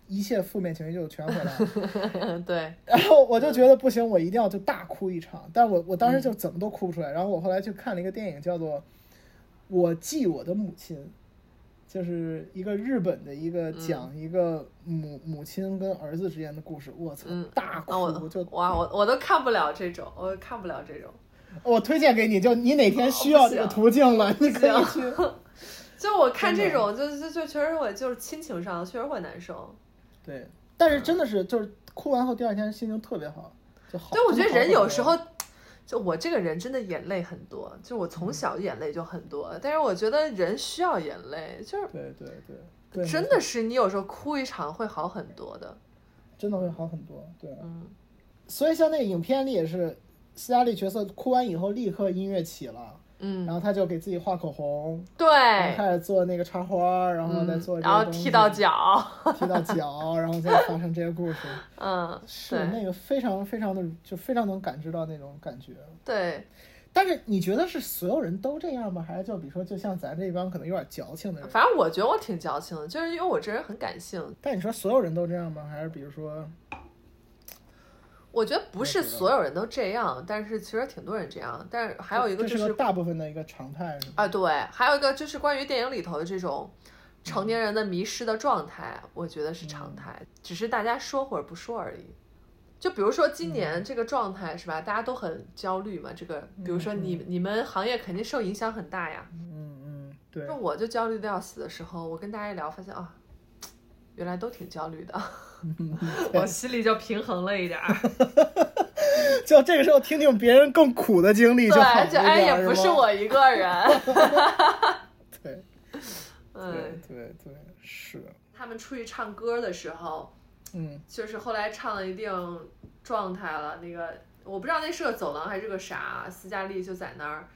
一切负面情绪就全回来了。对。然后我就觉得不行，我一定要就大哭一场，但我我当时就怎么都哭不出来。然后我后来去看了一个电影，叫做《我记我的母亲》，就是一个日本的一个讲一个母母亲跟儿子之间的故事。我操，大哭就哇，我我都看不了这种，我看不了这种。我推荐给你，就你哪天需要这个途径了，你可以去。就我看这种，就就就确实会，就是亲情上确实会难受。对，但是真的是，就是哭完后第二天心情特别好，就好。对，我觉得人有时候，就我这个人真的眼泪很多，就我从小眼泪就很多。但是我觉得人需要眼泪，就是对对对，真的是你有时候哭一场会好很多的，真的会好很多。对，嗯。所以像那个影片里也是。斯嘉丽角色哭完以后，立刻音乐起了，嗯，然后他就给自己画口红，对，开始做那个插花，然后再做，然后踢到脚，踢到脚，然后再发生这些故事，嗯，是那个非常非常的，就非常能感知到那种感觉，对。但是你觉得是所有人都这样吗？还是就比如说，就像咱这帮可能有点矫情的人？反正我觉得我挺矫情的，就是因为我这人很感性。但你说所有人都这样吗？还是比如说？我觉得不是所有人都这样，但是其实挺多人这样。但是还有一个就是大部分的一个常态啊，对，还有一个就是关于电影里头的这种成年人的迷失的状态，我觉得是常态，只是大家说或者不说而已。就比如说今年这个状态是吧？大家都很焦虑嘛。这个，比如说你你们行业肯定受影响很大呀。嗯嗯，对。那我就焦虑的要死的时候，我跟大家一聊，发现啊，原来都挺焦虑的。我心里就平衡了一点儿，就这个时候听听别人更苦的经历就好就哎，也不是我一个人。对，对对对，是。他们出去唱歌的时候，嗯，就是后来唱了一定状态了。那个我不知道那是个走廊还是个啥，斯嘉丽就在那儿，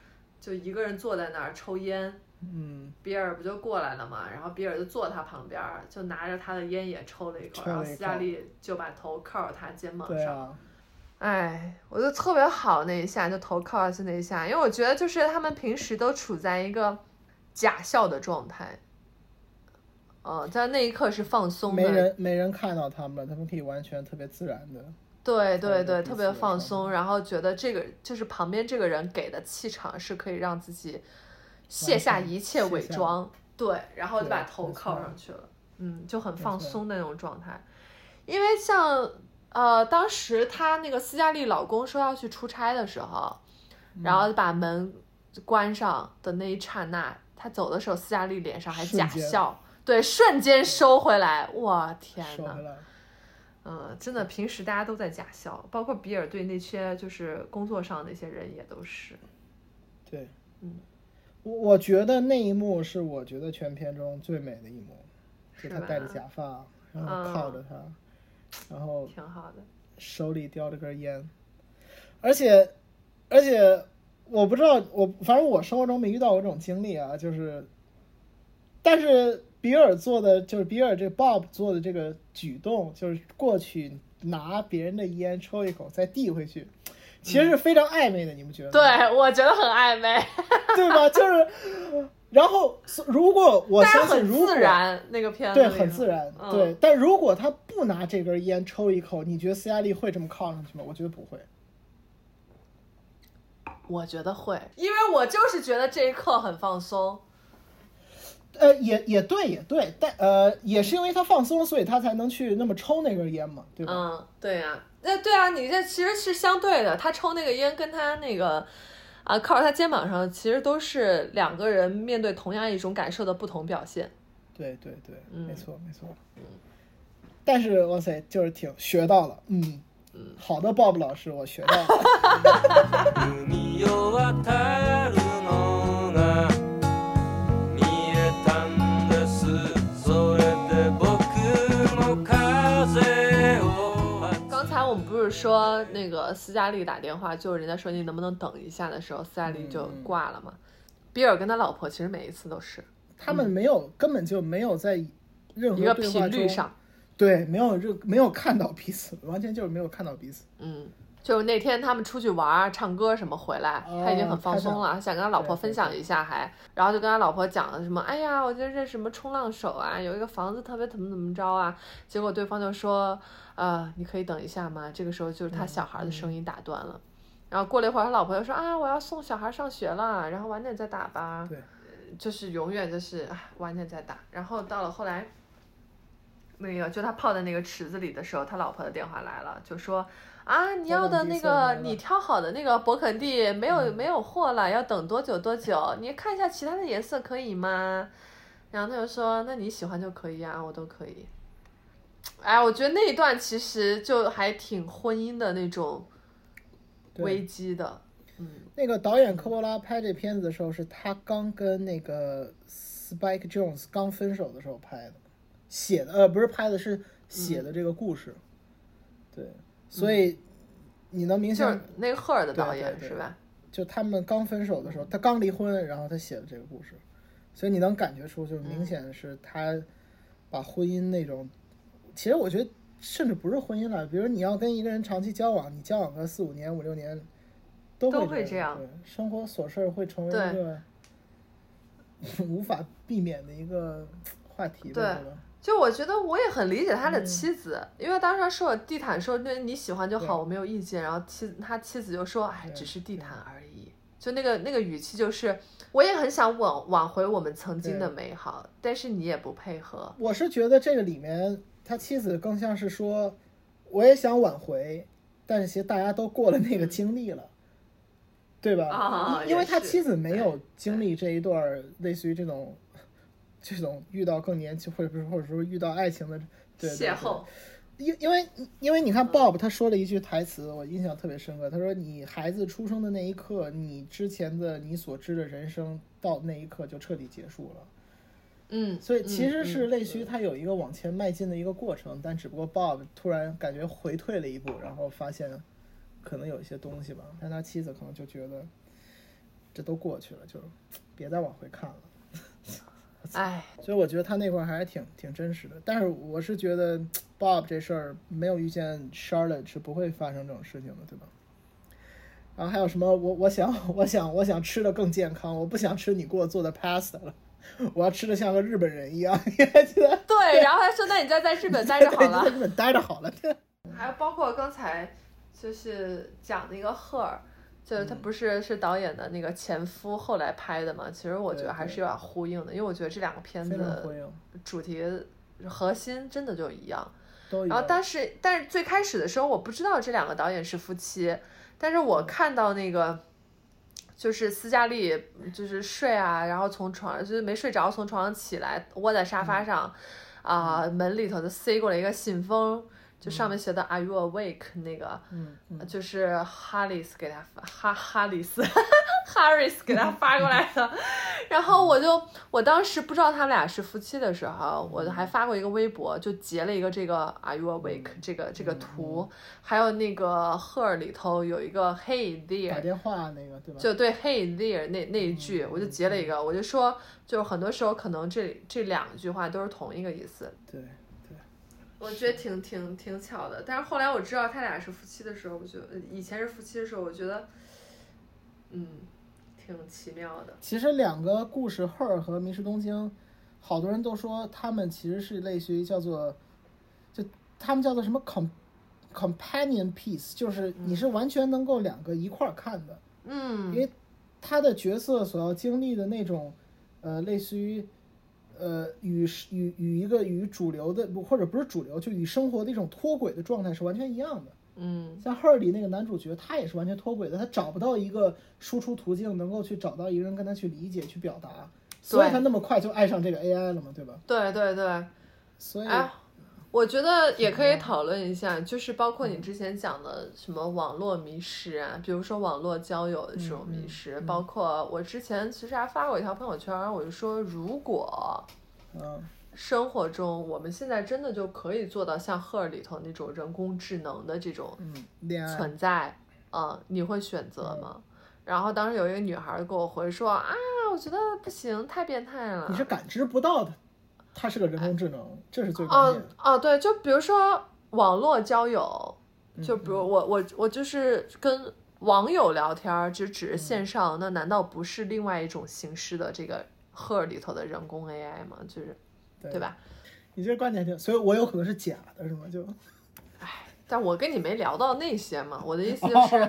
就一个人坐在那儿抽烟。嗯，比尔不就过来了嘛，然后比尔就坐他旁边，就拿着他的烟也抽了一口，然后斯嘉丽就把头靠着他肩膀上。哎，我觉得特别好那一下，就头靠下去那一下，因为我觉得就是他们平时都处在一个假笑的状态，呃，在那一刻是放松的，没人没人看到他们，他们可以完全特别自然的。对对对，特别放松，然后觉得这个就是旁边这个人给的气场是可以让自己。卸下一切伪装，对，然后就把头靠上去了，嗯，就很放松的那种状态。因为像呃，当时她那个斯嘉丽老公说要去出差的时候，然后把门关上的那一刹那，她走的时候，斯嘉丽脸上还假笑，对，瞬间收回来，哇天呐。嗯，真的，平时大家都在假笑，包括比尔对那些就是工作上那些人也都是，对，嗯。我我觉得那一幕是我觉得全片中最美的一幕，是他戴着假发，然后靠着他，然后挺好的，手里叼着根烟，而且而且我不知道我反正我生活中没遇到过这种经历啊，就是，但是比尔做的就是比尔这 Bob 做的这个举动，就是过去拿别人的烟抽一口再递回去。其实是非常暧昧的，你们觉得？对，我觉得很暧昧，对吧？就是，然后如果我相信，如果那个片对很自然，对。但如果他不拿这根烟抽一口，你觉得斯嘉丽会这么靠上去吗？我觉得不会。我觉得会，因为我就是觉得这一刻很放松。呃，也也对，也对，但呃，也是因为他放松，所以他才能去那么抽那根烟嘛，对吧？嗯，对呀。那对啊，你这其实是相对的。他抽那个烟，跟他那个啊靠在他肩膀上，其实都是两个人面对同样一种感受的不同表现。对对对，没错没错。嗯。但是哇塞，就是挺学到了，嗯嗯，好的，Bob 老师，我学到了。说那个斯嘉丽打电话，就是人家说你能不能等一下的时候，斯嘉丽就挂了嘛。比尔跟他老婆其实每一次都是，他们没有根本就没有在任何对话中，对，没有任没有看到彼此，完全就是没有看到彼此。嗯。就是那天他们出去玩、唱歌什么回来，他已经很放松了，想跟他老婆分享一下，还然后就跟他老婆讲了什么，哎呀，我就认识什么冲浪手啊，有一个房子特别怎么怎么着啊，结果对方就说，呃，你可以等一下吗？这个时候就是他小孩的声音打断了，然后过了一会儿，他老婆又说，啊，我要送小孩上学了，然后晚点再打吧，对，就是永远就是晚点再打，然后到了后来，那个就他泡在那个池子里的时候，他老婆的电话来了，就说。啊，你要的那个你挑好的那个勃肯第没有没有货了，要等多久多久？你看一下其他的颜色可以吗？然后他就说，那你喜欢就可以啊，我都可以。哎，我觉得那一段其实就还挺婚姻的那种危机的。嗯，那个导演科波拉拍这片子的时候，是他刚跟那个 Spike Jones 刚分手的时候拍的，写的呃不是拍的，是写的这个故事，对。所以你能明显那个赫尔的导演是吧？就他们刚分手的时候，他刚离婚，然后他写的这个故事，所以你能感觉出，就是明显是他把婚姻那种，其实我觉得甚至不是婚姻了，比如你要跟一个人长期交往，你交往个四五年、五六年，都会这样，生活琐事会成为一个 无法避免的一个话题吧，对就我觉得我也很理解他的妻子，因为当时他说地毯说那你喜欢就好，我没有意见。然后妻他妻子就说，哎，只是地毯而已。就那个那个语气就是，我也很想挽挽回我们曾经的美好，但是你也不配合。我是觉得这个里面他妻子更像是说，我也想挽回，但是其实大家都过了那个经历了，对吧？啊，因为他妻子没有经历这一段类似于这种。这种遇到更年轻，或者不是，或者说遇到爱情的邂逅，因因为因为你看 Bob 他说了一句台词，我印象特别深刻。他说：“你孩子出生的那一刻，你之前的你所知的人生到那一刻就彻底结束了。”嗯，所以其实是类似于他有一个往前迈进的一个过程，但只不过 Bob 突然感觉回退了一步，然后发现可能有一些东西吧。但他妻子可能就觉得这都过去了，就别再往回看了。哎，所以我觉得他那块还是挺挺真实的，但是我是觉得 Bob 这事儿没有遇见 Charlotte 是不会发生这种事情的，对吧？然后还有什么？我我想我想我想吃的更健康，我不想吃你给我做的 pasta 了，我要吃的像个日本人一样，你还记得？对，然后他说：“那你就在日本待着好了，在日本待着好了。”还有包括刚才就是讲那个赫尔。就是他不是是导演的那个前夫后来拍的嘛？其实我觉得还是有点呼应的，因为我觉得这两个片子主题核心真的就一样。然后但是但是最开始的时候我不知道这两个导演是夫妻，但是我看到那个就是斯嘉丽就是睡啊，然后从床就是没睡着，从床上起来窝在沙发上，啊门里头就塞过来一个信封。就上面写的 Are you awake？那个，嗯，就是哈里斯给他发，哈哈里斯，哈里斯给他发过来的。然后我就，我当时不知道他们俩是夫妻的时候，我还发过一个微博，就截了一个这个 Are you awake？这个这个图，还有那个 Her 里头有一个 Hey there，打电话那个对吧？就对 Hey there 那那一句，我就截了一个，我就说，就是很多时候可能这这两句话都是同一个意思。对。我觉得挺挺挺巧的，但是后来我知道他俩是夫妻的时候，我觉得以前是夫妻的时候，我觉得，嗯，挺奇妙的。其实两个故事，Her 和迷失东京，好多人都说他们其实是类似于叫做，就他们叫做什么 com companion piece，就是你是完全能够两个一块儿看的。嗯。因为他的角色所要经历的那种，呃，类似于。呃，与与与一个与主流的不或者不是主流，就与生活的一种脱轨的状态是完全一样的。嗯，像《赫尔》里那个男主角，他也是完全脱轨的，他找不到一个输出途径，能够去找到一个人跟他去理解、去表达，所以他那么快就爱上这个 AI 了嘛，对吧？对对对。所以，我觉得也可以讨论一下，就是包括你之前讲的什么网络迷失啊，比如说网络交友的这种迷失，包括我之前其实还发过一条朋友圈，我就说如果。嗯，生活中，我们现在真的就可以做到像《赫尔》里头那种人工智能的这种存在，嗯，你会选择吗？然后当时有一个女孩给我回说啊，我觉得不行，太变态了。你是感知不到的，它是个人工智能，这是最关键。哦哦，对，就比如说网络交友，就比如我我我就是跟网友聊天，就只是线上，那难道不是另外一种形式的这个《Her》里头的人工 AI 吗？就是。对吧？你这观点挺，所以我有可能是假的，是吗？就，哎，但我跟你没聊到那些嘛。我的意思就是，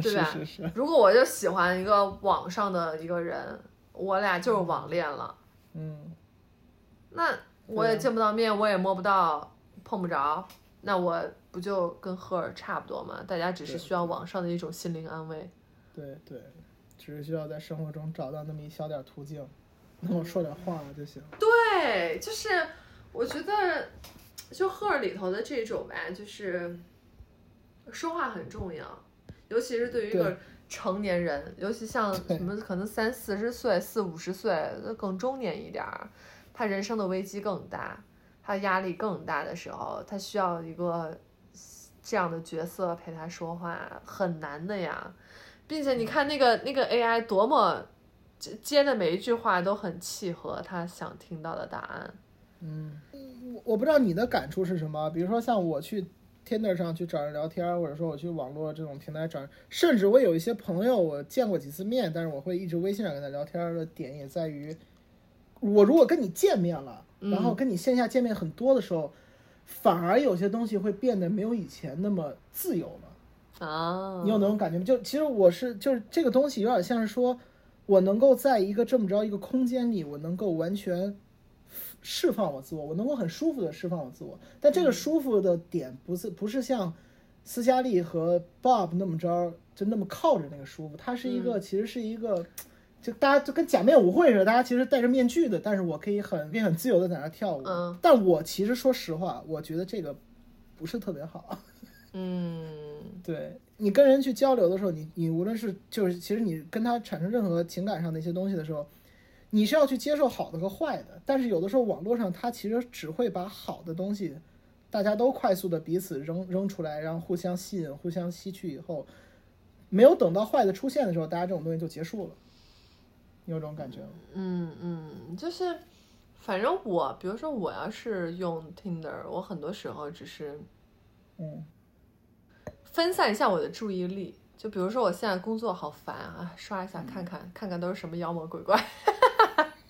对吧？是是是。如果我就喜欢一个网上的一个人，我俩就是网恋了。嗯。那我也见不到面，我也摸不到，碰不着，那我不就跟赫尔差不多吗？大家只是需要网上的一种心灵安慰。对对，只是需要在生活中找到那么一小点途径。跟我说点话就行。对，就是我觉得，就赫尔里头的这种吧，就是说话很重要，尤其是对于一个成年人，尤其像什么可能三四十岁、四五十岁，更中年一点儿，他人生的危机更大，他压力更大的时候，他需要一个这样的角色陪他说话，很难的呀。并且你看那个那个 AI 多么。接的每一句话都很契合他想听到的答案。嗯，我我不知道你的感触是什么。比如说像我去 Tinder 上去找人聊天，或者说我去网络这种平台找，甚至我有一些朋友我见过几次面，但是我会一直微信上跟他聊天的点也在于，我如果跟你见面了，然后跟你线下见面很多的时候，反而有些东西会变得没有以前那么自由了。啊，你有那种感觉吗？就其实我是就是这个东西有点像是说。我能够在一个这么着一个空间里，我能够完全释放我自我，我能够很舒服的释放我自我。但这个舒服的点不是不是像斯嘉丽和 Bob 那么着就那么靠着那个舒服，它是一个其实是一个就大家就跟假面舞会似的，大家其实戴着面具的，但是我可以很可以很自由的在那跳舞。嗯。但我其实说实话，我觉得这个不是特别好。嗯，对。你跟人去交流的时候，你你无论是就是其实你跟他产生任何情感上的一些东西的时候，你是要去接受好的和坏的。但是有的时候网络上它其实只会把好的东西，大家都快速的彼此扔扔出来，然后互相吸引、互相吸去以后，没有等到坏的出现的时候，大家这种东西就结束了。你有这种感觉吗？嗯嗯，就是反正我，比如说我要是用 Tinder，我很多时候只是嗯。分散一下我的注意力，就比如说我现在工作好烦啊，刷一下看看看看都是什么妖魔鬼怪。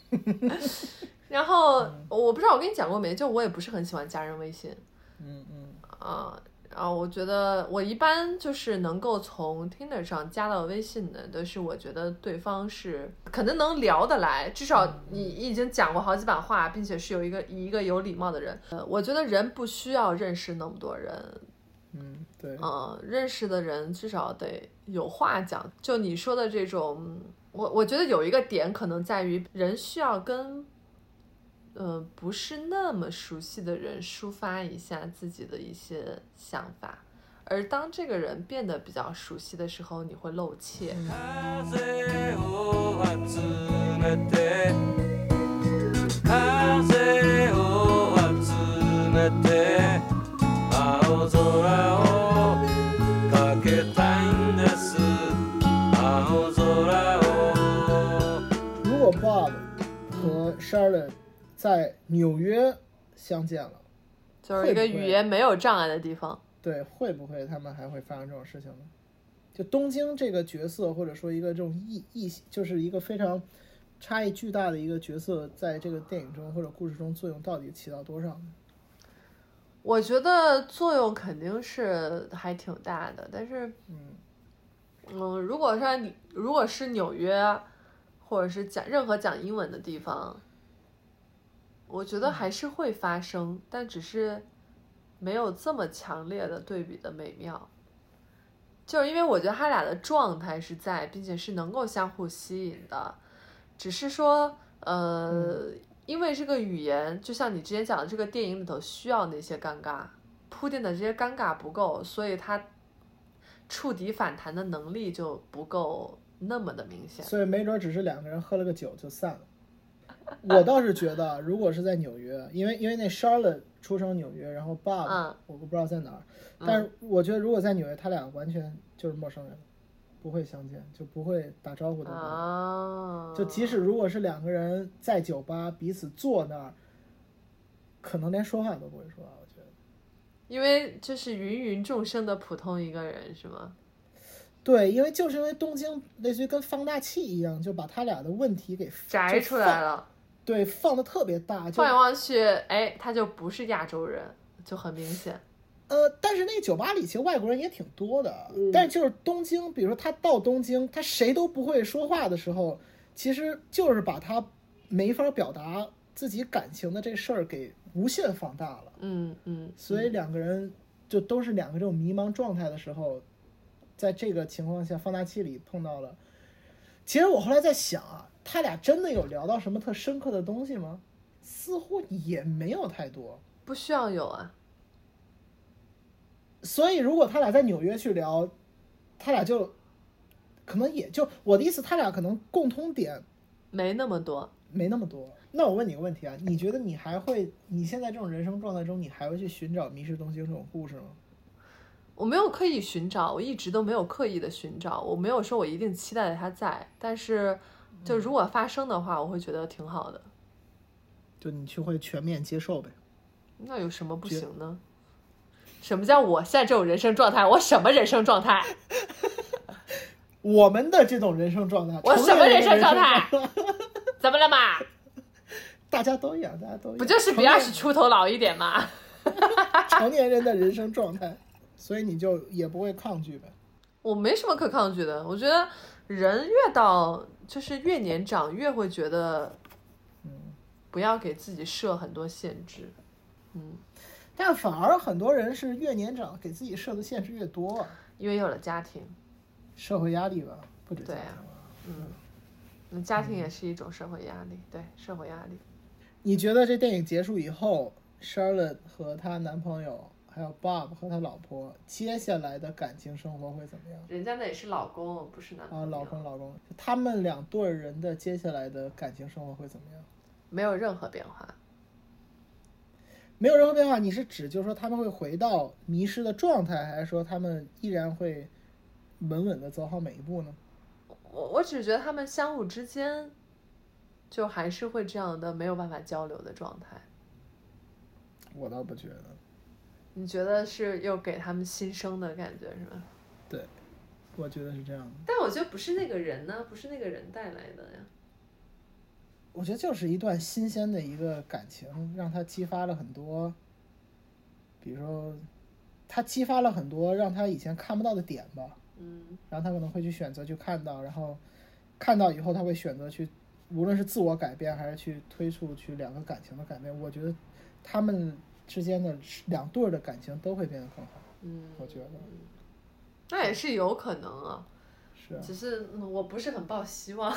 然后我不知道我跟你讲过没，就我也不是很喜欢加人微信。嗯嗯。啊，然后我觉得我一般就是能够从 Tinder 上加到微信的，都是我觉得对方是可能能聊得来，至少你已经讲过好几版话，并且是有一个一个有礼貌的人。呃，我觉得人不需要认识那么多人。嗯，对，嗯，认识的人至少得有话讲。就你说的这种，我我觉得有一个点可能在于，人需要跟，呃，不是那么熟悉的人抒发一下自己的一些想法，而当这个人变得比较熟悉的时候，你会露怯。如果 Bob 和 Charlotte 在纽约相见了，就是一个语言没有障碍的地方。对，会不会他们还会发生这种事情呢？就东京这个角色，或者说一个这种异异，就是一个非常差异巨大的一个角色，在这个电影中或者故事中作用到底起到多少呢？我觉得作用肯定是还挺大的，但是，嗯，嗯，如果说你如果是纽约，或者是讲任何讲英文的地方，我觉得还是会发生，但只是没有这么强烈的对比的美妙。就是因为我觉得他俩的状态是在，并且是能够相互吸引的，只是说，呃。因为这个语言，就像你之前讲的，这个电影里头需要那些尴尬铺垫的这些尴尬不够，所以他触底反弹的能力就不够那么的明显。所以没准只是两个人喝了个酒就散了。我倒是觉得，如果是在纽约，因为因为那 Charlotte 出生纽约，然后 Bob 我不知道在哪儿，但是我觉得如果在纽约，他俩完全就是陌生人，不会相见，就不会打招呼的。哦，就即使如果是两个人在酒吧彼此坐那儿，可能连说话都不会说话。我觉得，因为就是芸芸众生的普通一个人，是吗？对，因为就是因为东京类似于跟放大器一样，就把他俩的问题给摘出来了。对，放的特别大。就放眼望去，哎，他就不是亚洲人，就很明显。呃，但是那个酒吧里其实外国人也挺多的。但是就是东京，比如说他到东京，他谁都不会说话的时候，其实就是把他没法表达自己感情的这事儿给无限放大了。嗯嗯。所以两个人就都是两个这种迷茫状态的时候。在这个情况下，放大器里碰到了。其实我后来在想啊，他俩真的有聊到什么特深刻的东西吗？似乎也没有太多。不需要有啊。所以如果他俩在纽约去聊，他俩就可能也就我的意思，他俩可能共通点没那么多，没那么多。那我问你个问题啊，你觉得你还会？你现在这种人生状态中，你还会去寻找《迷失东京》这种故事吗？我没有刻意寻找，我一直都没有刻意的寻找，我没有说我一定期待他在，但是就如果发生的话，我会觉得挺好的。就你去会全面接受呗？那有什么不行呢？什么叫我现在这种人生状态？我什么人生状态？我们的这种人生状态，我什么人生状态？怎么了嘛？大家都一样，大家都一样，不就是比二十出头老一点吗？成年人的人生状态。所以你就也不会抗拒呗？我没什么可抗拒的。我觉得人越到就是越年长，越会觉得，嗯，不要给自己设很多限制。嗯，但反而很多人是越年长给自己设的限制越多，因为有了家庭，社会压力吧，不止对啊，嗯，那家庭也是一种社会压力，对社会压力。你觉得这电影结束以后，Charlotte 和她男朋友？还有 Bob 和他老婆接下来的感情生活会怎么样？人家那也是老公，不是男朋友。啊，老公，老公，他们两对人的接下来的感情生活会怎么样？没有任何变化。没有任何变化，你是指就是说他们会回到迷失的状态，还是说他们依然会稳稳的走好每一步呢？我我只觉得他们相互之间就还是会这样的没有办法交流的状态。我倒不觉得。你觉得是又给他们新生的感觉是吧？对，我觉得是这样的。但我觉得不是那个人呢，不是那个人带来的呀。我觉得就是一段新鲜的一个感情，让他激发了很多，比如说，他激发了很多让他以前看不到的点吧。嗯。然后他可能会去选择去看到，然后看到以后他会选择去，无论是自我改变还是去推出去两个感情的改变。我觉得他们。之间的两对儿的感情都会变得更好，嗯，我觉得，那也是有可能啊，是，只是我不是很抱希望，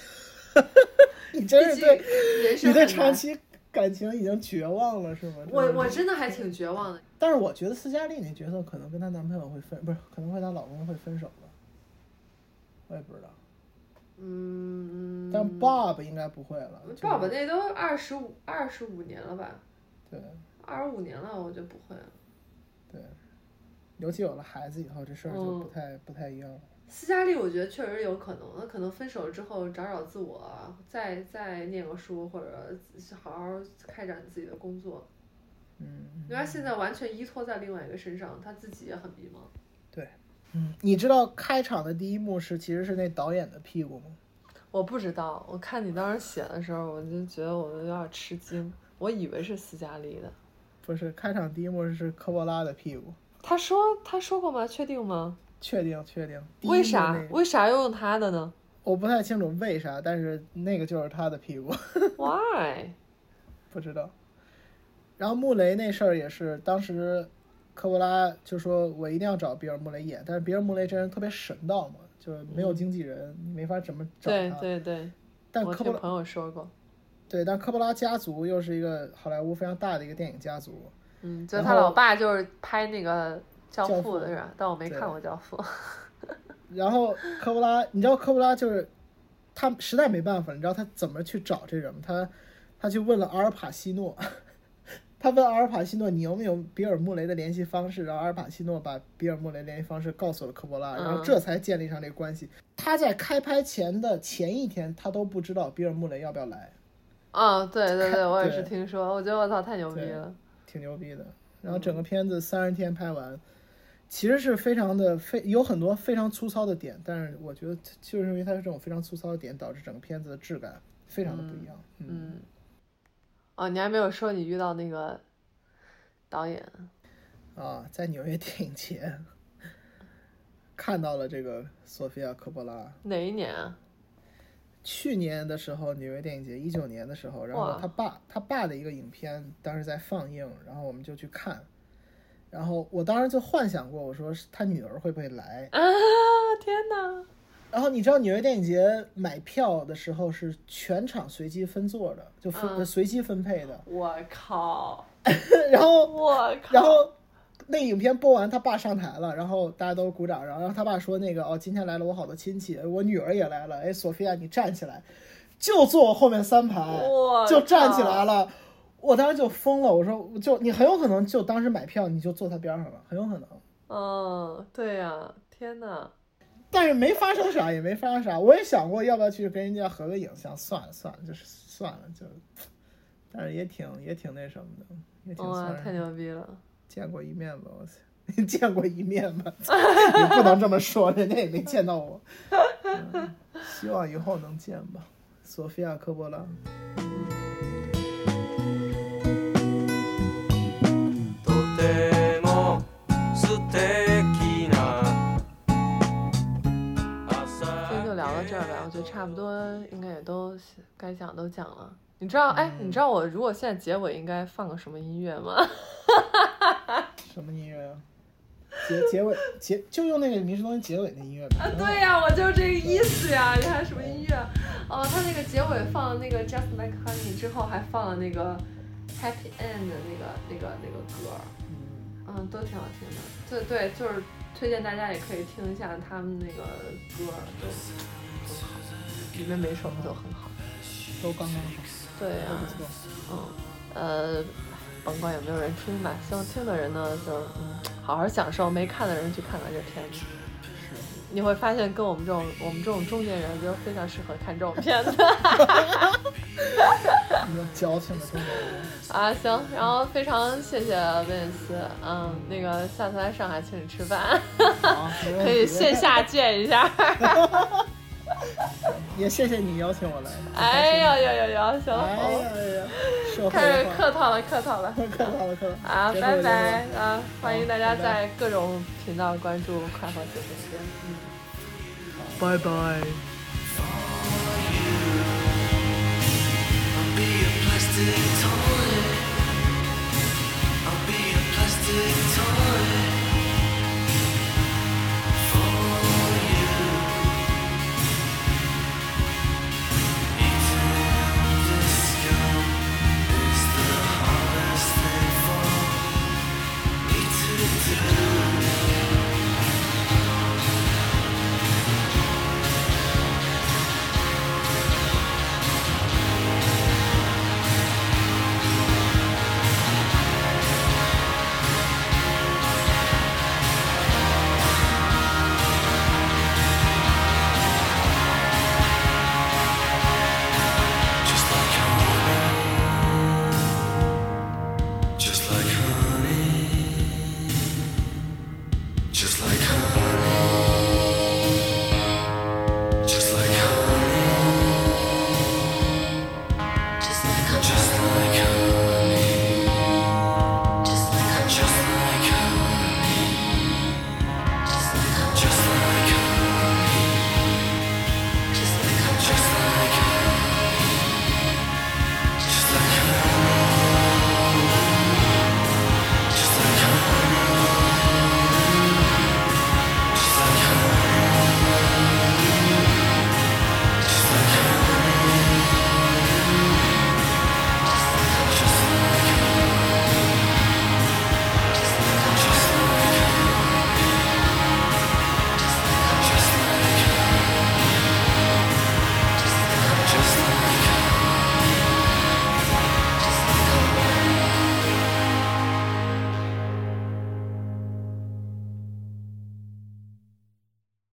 你真是对，你对长期感情已经绝望了是吗？我我真的还挺绝望的，但是我觉得斯嘉丽那角色可能跟她男朋友会分，不是，可能会她老公会分手吧，我也不知道，嗯，但 Bob 应该不会了，Bob 那都二十五二十五年了吧？对。二十五年了，我就不会了。对，尤其有了孩子以后，这事儿就不太不太一样了。斯嘉丽，我觉得确实有可能，那可能分手了之后找找自我，再再念个书，或者好好开展自己的工作。嗯。因为他现在完全依托在另外一个身上，他自己也很迷茫。对，嗯，你知道开场的第一幕是其实是那导演的屁股吗？我不知道，我看你当时写的时候，我就觉得我有点吃惊，我以为是斯嘉丽的。不是开场第一幕是科波拉的屁股。他说他说过吗？确定吗？确定确定。为啥为啥要用他的呢？我不太清楚为啥，但是那个就是他的屁股。Why？不知道。然后穆雷那事儿也是，当时科波拉就说我一定要找比尔穆雷演，但是比尔穆雷这人特别神道嘛，就是没有经纪人，你没法怎么找他。对对对。但科波拉朋友说过。对，但科波拉家族又是一个好莱坞非常大的一个电影家族。嗯，就他老爸就是拍那个《教父》的是吧？但我没看过《教父》。然后科波拉，你知道科波拉就是他实在没办法，你知道他怎么去找这人吗？他他去问了阿尔帕西诺，他问阿尔帕西诺你有没有比尔穆雷的联系方式，然后阿尔帕西诺把比尔穆雷联系方式告诉了科波拉，然后这才建立上这个关系。他在开拍前的前一天，他都不知道比尔穆雷要不要来。啊，对对对，我也是听说，我觉得我操太牛逼了，挺牛逼的。然后整个片子三十天拍完。其实是非常的非有很多非常粗糙的点，但是我觉得就是因为它是这种非常粗糙的点，导致整个片子的质感非常的不一样。嗯，哦，你还没有说你遇到那个导演啊，在纽约电影节 看到了这个索菲亚科波拉。哪一年啊？去年的时候，纽约电影节，一九年的时候，然后他爸他爸的一个影片当时在放映，然后我们就去看。然后我当时就幻想过，我说他女儿会不会来啊？天哪！然后你知道纽约电影节买票的时候是全场随机分座的，就分随机分配的。我靠！然后我靠！然后那影片播完，他爸上台了，然后大家都鼓掌，然后然后他爸说那个哦，今天来了我好多亲戚，我女儿也来了，哎，索菲亚你站起来，就坐我后面三排，就站起来了。我当时就疯了，我说就你很有可能就当时买票你就坐他边上了，很有可能。嗯，对呀，天哪！但是没发生啥，也没发生啥。我也想过要不要去跟人家合个影，像算了算了，就是算了就。但是也挺也挺那什么的，也挺哇，太牛逼了！见过一面吧，我操！见过一面吧，也不能这么说，人家也没见到我。希望以后能见吧，索菲亚科波拉。就差不多应该也都该讲都讲了。你知道哎，你知道我如果现在结尾应该放个什么音乐吗？什么音乐啊？结结尾结就用那个《迷失东西》结尾的音乐吧。啊，对呀，我就是这个意思呀。你还什么音乐？哦，他那个结尾放了那个《Just Like Honey》之后，还放了那个《Happy End》的那个那个那个歌。嗯嗯，都挺好听的。对对，就是推荐大家也可以听一下他们那个歌，都很好。里面每首都很好，都刚刚好。对呀，不错。嗯，呃，甭管有没有人听吧，希望听的人呢，就嗯，好好享受；没看的人去看看这片子。是。你会发现，跟我们这种我们这种中年人，就非常适合看这种片子。哈哈哈哈哈。有矫情的中年人。啊，行，然后非常谢谢威廉斯，嗯，那个下次来上海请你吃饭，可以线下见一下。也谢谢你邀请我来。哎呀呀呀呀！行，哎呀呀，开始客套了，客套了，客套了，客套。啊，拜拜啊！欢迎大家在各种频道关注快活姐姐。嗯，拜拜。Be a plastic toy.